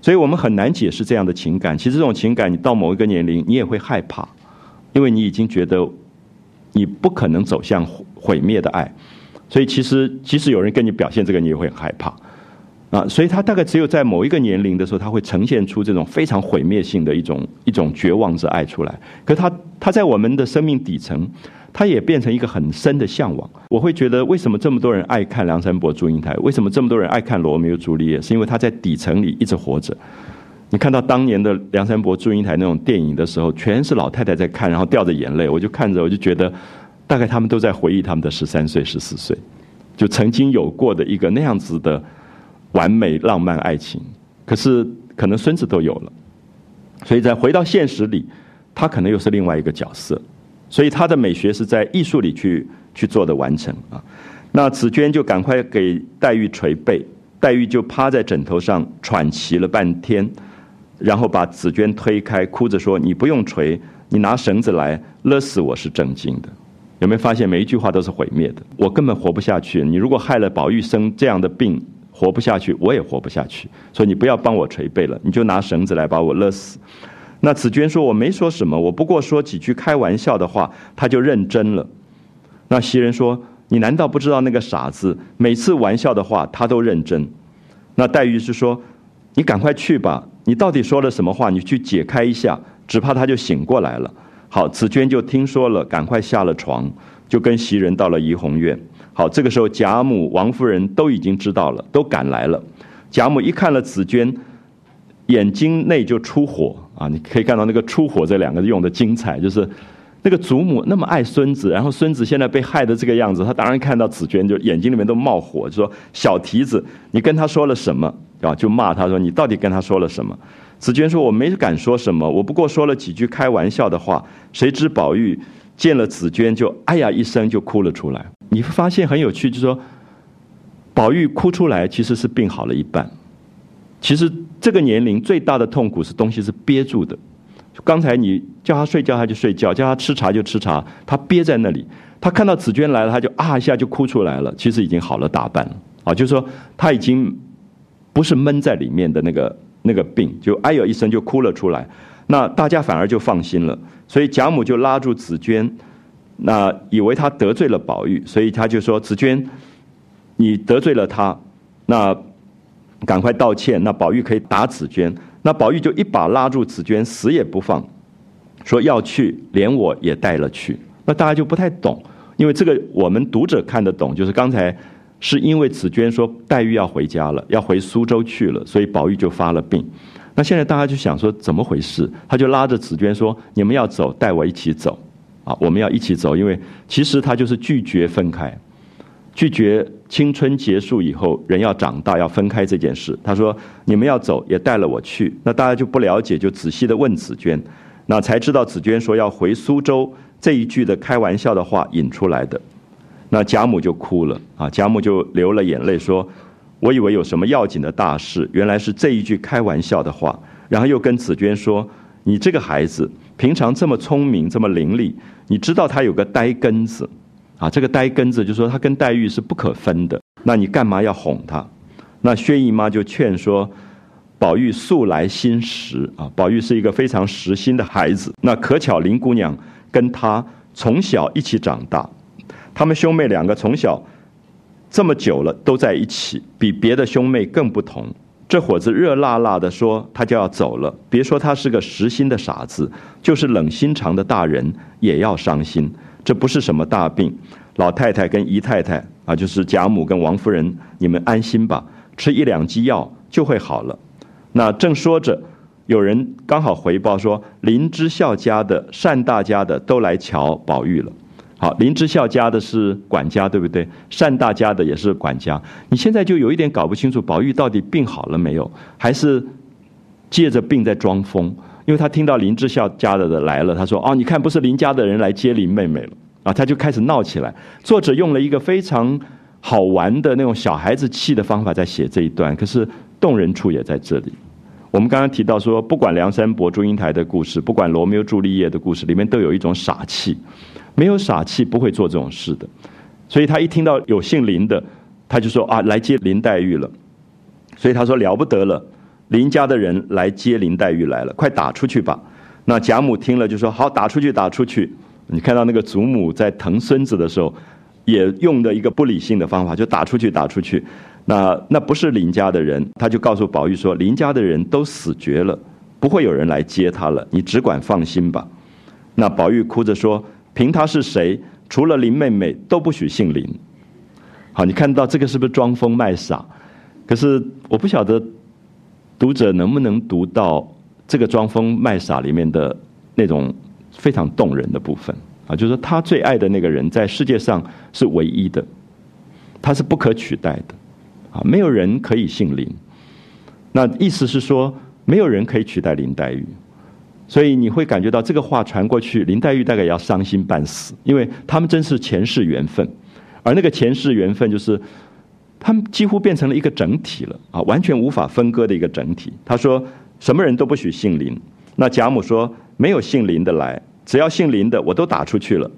所以我们很难解释这样的情感。其实这种情感，你到某一个年龄，你也会害怕，因为你已经觉得你不可能走向毁灭的爱，所以其实即使有人跟你表现这个，你也会害怕。啊，所以他大概只有在某一个年龄的时候，他会呈现出这种非常毁灭性的一种一种绝望之爱出来。可他他在我们的生命底层，他也变成一个很深的向往。我会觉得，为什么这么多人爱看梁山伯祝英台？为什么这么多人爱看罗密欧朱丽叶？是因为他在底层里一直活着。你看到当年的梁山伯祝英台那种电影的时候，全是老太太在看，然后掉着眼泪。我就看着，我就觉得，大概他们都在回忆他们的十三岁、十四岁，就曾经有过的一个那样子的。完美浪漫爱情，可是可能孙子都有了，所以在回到现实里，他可能又是另外一个角色，所以他的美学是在艺术里去去做的完成啊。那紫娟就赶快给黛玉捶背，黛玉就趴在枕头上喘息了半天，然后把紫娟推开，哭着说：“你不用捶，你拿绳子来勒死我是正经的。”有没有发现每一句话都是毁灭的？我根本活不下去。你如果害了宝玉生这样的病。活不下去，我也活不下去，所以你不要帮我捶背了，你就拿绳子来把我勒死。那紫娟说：“我没说什么，我不过说几句开玩笑的话。”他就认真了。那袭人说：“你难道不知道那个傻子每次玩笑的话他都认真？”那黛玉是说：“你赶快去吧，你到底说了什么话？你去解开一下，只怕他就醒过来了。”好，紫娟就听说了，赶快下了床，就跟袭人到了怡红院。好，这个时候贾母、王夫人都已经知道了，都赶来了。贾母一看了紫娟，眼睛内就出火啊！你可以看到那个“出火”这两个用的精彩，就是那个祖母那么爱孙子，然后孙子现在被害的这个样子，他当然看到紫娟就眼睛里面都冒火，就说：“小蹄子，你跟他说了什么？”啊，就骂他说：“你到底跟他说了什么？”紫娟说：“我没敢说什么，我不过说了几句开玩笑的话。”谁知宝玉见了紫娟，就哎呀一声就哭了出来。你会发现很有趣，就是说，宝玉哭出来其实是病好了一半。其实这个年龄最大的痛苦是东西是憋住的。刚才你叫他睡觉他就睡觉，叫他吃茶就吃茶，他憋在那里。他看到紫娟来了，他就啊一下就哭出来了。其实已经好了大半了啊，就是说他已经不是闷在里面的那个那个病，就哎呦一声就哭了出来。那大家反而就放心了，所以贾母就拉住紫娟。那以为他得罪了宝玉，所以他就说：“紫娟，你得罪了他，那赶快道歉。那宝玉可以打紫娟。那宝玉就一把拉住紫娟，死也不放，说要去，连我也带了去。那大家就不太懂，因为这个我们读者看得懂，就是刚才是因为紫娟说黛玉要回家了，要回苏州去了，所以宝玉就发了病。那现在大家就想说怎么回事？他就拉着紫娟说：你们要走，带我一起走。”啊，我们要一起走，因为其实他就是拒绝分开，拒绝青春结束以后人要长大要分开这件事。他说：“你们要走，也带了我去。”那大家就不了解，就仔细的问紫娟，那才知道紫娟说要回苏州这一句的开玩笑的话引出来的。那贾母就哭了啊，贾母就流了眼泪说：“我以为有什么要紧的大事，原来是这一句开玩笑的话。”然后又跟紫娟说：“你这个孩子。”平常这么聪明，这么伶俐，你知道他有个呆根子，啊，这个呆根子就说他跟黛玉是不可分的，那你干嘛要哄他？那薛姨妈就劝说，宝玉素来心实啊，宝玉是一个非常实心的孩子。那可巧林姑娘跟他从小一起长大，他们兄妹两个从小这么久了都在一起，比别的兄妹更不同。这伙子热辣辣的说他就要走了，别说他是个实心的傻子，就是冷心肠的大人也要伤心。这不是什么大病，老太太跟姨太太啊，就是贾母跟王夫人，你们安心吧，吃一两剂药就会好了。那正说着，有人刚好回报说林之孝家的、单大家的都来瞧宝玉了。好，林之孝家的是管家，对不对？单大家的也是管家。你现在就有一点搞不清楚，宝玉到底病好了没有，还是借着病在装疯？因为他听到林之孝家的的来了，他说：“哦，你看，不是林家的人来接林妹妹了啊！”他就开始闹起来。作者用了一个非常好玩的那种小孩子气的方法在写这一段，可是动人处也在这里。我们刚刚提到说，不管梁山伯祝英台的故事，不管罗密欧朱丽叶的故事，里面都有一种傻气。没有傻气不会做这种事的，所以他一听到有姓林的，他就说啊，来接林黛玉了。所以他说了不得了，林家的人来接林黛玉来了，快打出去吧。那贾母听了就说好，打出去，打出去。你看到那个祖母在疼孙子的时候，也用的一个不理性的方法，就打出去，打出去。那那不是林家的人，他就告诉宝玉说，林家的人都死绝了，不会有人来接他了，你只管放心吧。那宝玉哭着说。凭他是谁，除了林妹妹都不许姓林。好，你看到这个是不是装疯卖傻？可是我不晓得读者能不能读到这个装疯卖傻里面的那种非常动人的部分啊，就是说他最爱的那个人在世界上是唯一的，他是不可取代的啊，没有人可以姓林。那意思是说，没有人可以取代林黛玉。所以你会感觉到这个话传过去，林黛玉大概要伤心半死，因为他们真是前世缘分，而那个前世缘分就是，他们几乎变成了一个整体了啊，完全无法分割的一个整体。他说什么人都不许姓林，那贾母说没有姓林的来，只要姓林的我都打出去了。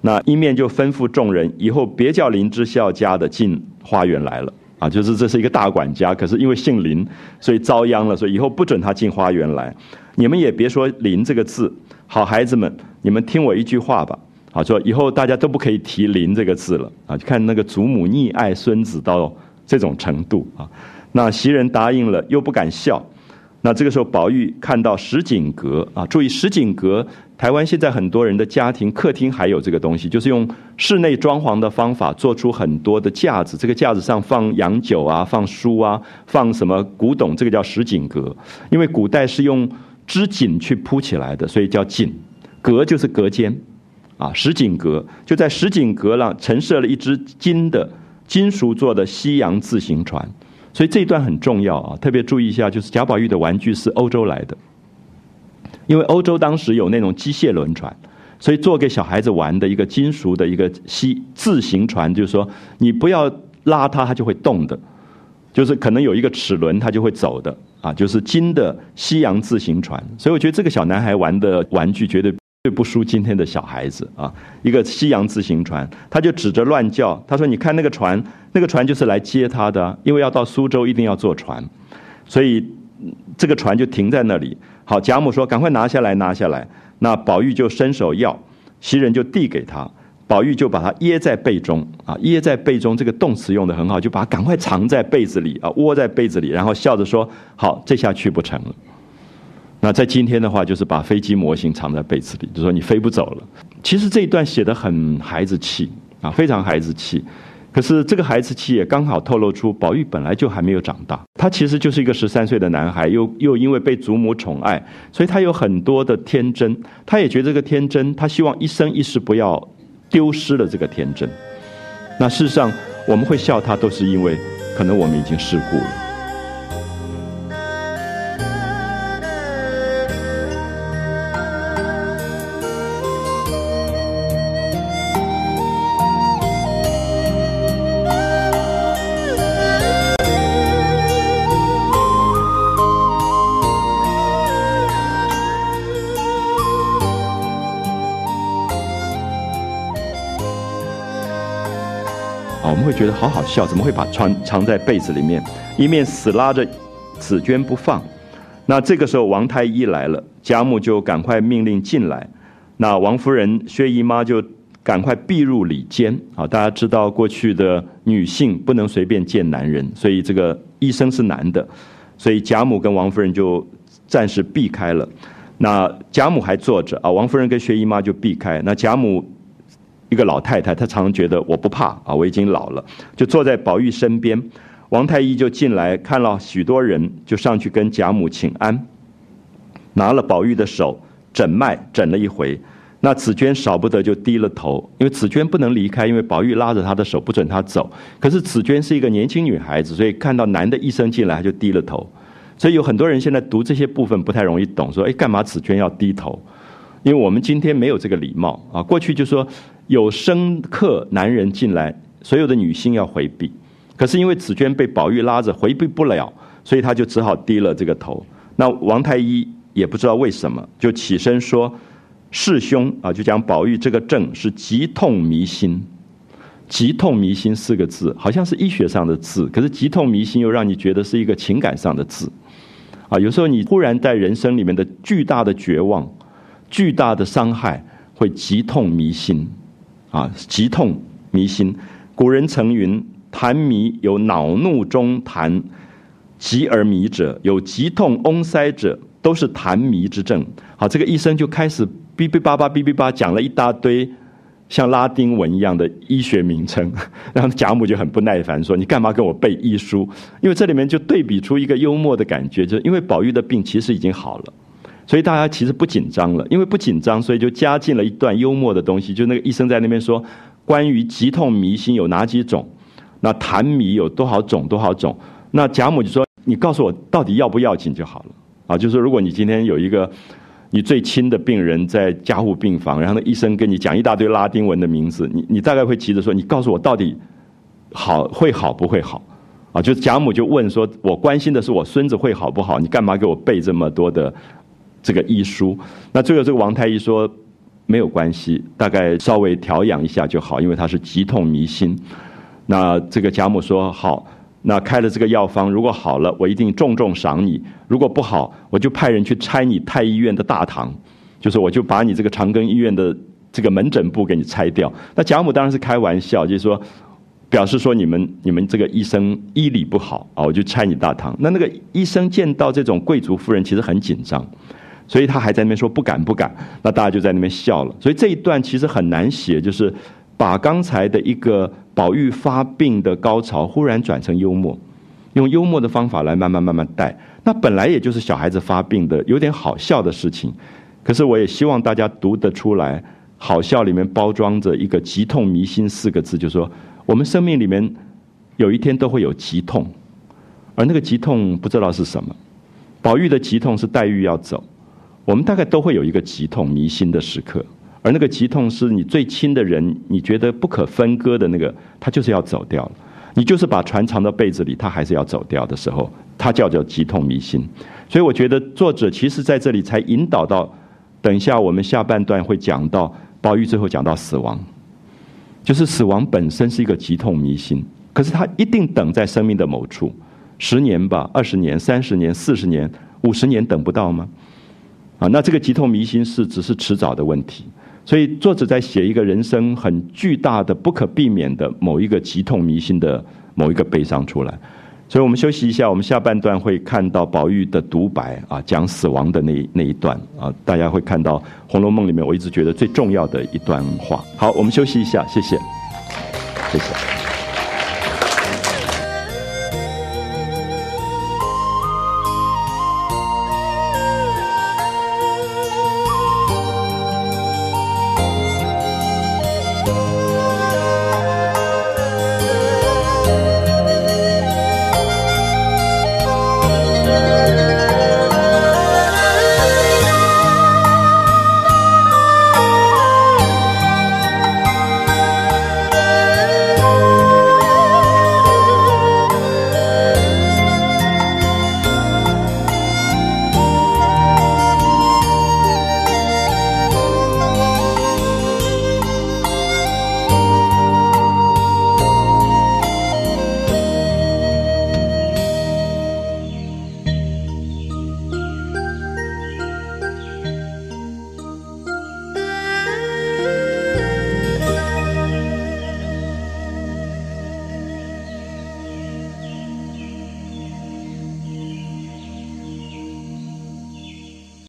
那一面就吩咐众人以后别叫林之孝家的进花园来了啊，就是这是一个大管家，可是因为姓林，所以遭殃了，所以以后不准他进花园来。你们也别说“林”这个字，好孩子们，你们听我一句话吧。好，说以后大家都不可以提“林”这个字了啊！就看那个祖母溺爱孙子到这种程度啊。那袭人答应了，又不敢笑。那这个时候，宝玉看到石井阁啊，注意石井阁，台湾现在很多人的家庭客厅还有这个东西，就是用室内装潢的方法做出很多的架子，这个架子上放洋酒啊，放书啊，放什么古董，这个叫石井阁，因为古代是用。织锦去铺起来的，所以叫锦，阁就是隔间，啊，石锦阁就在石锦阁上陈设了一只金的金属做的西洋自行船，所以这一段很重要啊，特别注意一下，就是贾宝玉的玩具是欧洲来的，因为欧洲当时有那种机械轮船，所以做给小孩子玩的一个金属的一个西自行船，就是说你不要拉它，它就会动的，就是可能有一个齿轮，它就会走的。啊，就是金的西洋自行船，所以我觉得这个小男孩玩的玩具绝对不输今天的小孩子啊。一个西洋自行船，他就指着乱叫，他说：“你看那个船，那个船就是来接他的，因为要到苏州一定要坐船，所以这个船就停在那里。”好，贾母说：“赶快拿下来，拿下来。”那宝玉就伸手要，袭人就递给他。宝玉就把它掖在被中啊，掖在被中这个动词用的很好，就把它赶快藏在被子里啊，窝在被子里，然后笑着说：“好，这下去不成了。”那在今天的话，就是把飞机模型藏在被子里，就说你飞不走了。其实这一段写的很孩子气啊，非常孩子气。可是这个孩子气也刚好透露出宝玉本来就还没有长大，他其实就是一个十三岁的男孩，又又因为被祖母宠爱，所以他有很多的天真，他也觉得这个天真，他希望一生一世不要。丢失了这个天真，那事实上我们会笑他，都是因为可能我们已经世故了。觉得好好笑，怎么会把穿藏在被子里面？一面死拉着紫娟不放。那这个时候王太医来了，贾母就赶快命令进来。那王夫人、薛姨妈就赶快避入里间啊！大家知道过去的女性不能随便见男人，所以这个医生是男的，所以贾母跟王夫人就暂时避开了。那贾母还坐着啊，王夫人跟薛姨妈就避开。那贾母一个老太太，她常觉得我不怕啊，我已经老了，就坐在宝玉身边。王太医就进来看了许多人，就上去跟贾母请安，拿了宝玉的手诊脉，诊了一回。那紫娟少不得就低了头，因为紫娟不能离开，因为宝玉拉着她的手不准她走。可是紫娟是一个年轻女孩子，所以看到男的医生进来，她就低了头。所以有很多人现在读这些部分不太容易懂，说：“哎，干嘛紫娟要低头？”因为我们今天没有这个礼貌啊。过去就说有生客男人进来，所有的女性要回避。可是因为紫娟被宝玉拉着回避不了，所以她就只好低了这个头。那王太医也不知道为什么，就起身说。世兄啊，就讲宝玉这个症是急痛迷心，急痛迷心四个字，好像是医学上的字，可是急痛迷心又让你觉得是一个情感上的字，啊，有时候你忽然在人生里面的巨大的绝望、巨大的伤害，会急痛迷心，啊，急痛迷心。古人曾云：痰迷有恼怒中痰急而迷者，有急痛嗡塞者，都是痰迷之症。好，这个医生就开始。哔哔叭叭，哔哔叭，讲了一大堆像拉丁文一样的医学名称，然后贾母就很不耐烦说：“你干嘛跟我背医书？”因为这里面就对比出一个幽默的感觉，就是因为宝玉的病其实已经好了，所以大家其实不紧张了。因为不紧张，所以就加进了一段幽默的东西。就那个医生在那边说：“关于急痛迷心有哪几种？那痰迷有多少种？多少种？”那贾母就说：“你告诉我到底要不要紧就好了。”啊，就是如果你今天有一个。你最亲的病人在加护病房，然后那医生跟你讲一大堆拉丁文的名字，你你大概会急着说：“你告诉我到底好会好不会好？”啊，就是贾母就问说：“我关心的是我孙子会好不好？你干嘛给我背这么多的这个医书？”那最后这个王太医说：“没有关系，大概稍微调养一下就好，因为他是急痛迷心。”那这个贾母说：“好。”那开了这个药方，如果好了，我一定重重赏你；如果不好，我就派人去拆你太医院的大堂，就是我就把你这个长庚医院的这个门诊部给你拆掉。那贾母当然是开玩笑，就是说表示说你们你们这个医生医理不好啊，我就拆你大堂。那那个医生见到这种贵族夫人，其实很紧张，所以他还在那边说不敢不敢。那大家就在那边笑了。所以这一段其实很难写，就是把刚才的一个。宝玉发病的高潮忽然转成幽默，用幽默的方法来慢慢慢慢带。那本来也就是小孩子发病的有点好笑的事情，可是我也希望大家读得出来，好笑里面包装着一个“急痛迷心”四个字，就是说我们生命里面有一天都会有急痛，而那个急痛不知道是什么。宝玉的急痛是黛玉要走，我们大概都会有一个急痛迷心的时刻。而那个急痛是你最亲的人，你觉得不可分割的那个，他就是要走掉了。你就是把船藏到被子里，他还是要走掉的时候，他叫做急痛迷心。所以我觉得作者其实在这里才引导到，等一下我们下半段会讲到宝玉最后讲到死亡，就是死亡本身是一个急痛迷心，可是他一定等在生命的某处，十年吧，二十年、三十年、四十年、五十年等不到吗？啊，那这个急痛迷心是只是迟早的问题。所以作者在写一个人生很巨大的、不可避免的某一个急痛迷心的某一个悲伤出来。所以我们休息一下，我们下半段会看到宝玉的独白啊，讲死亡的那那一段啊，大家会看到《红楼梦》里面我一直觉得最重要的一段话。好，我们休息一下，谢谢，谢谢。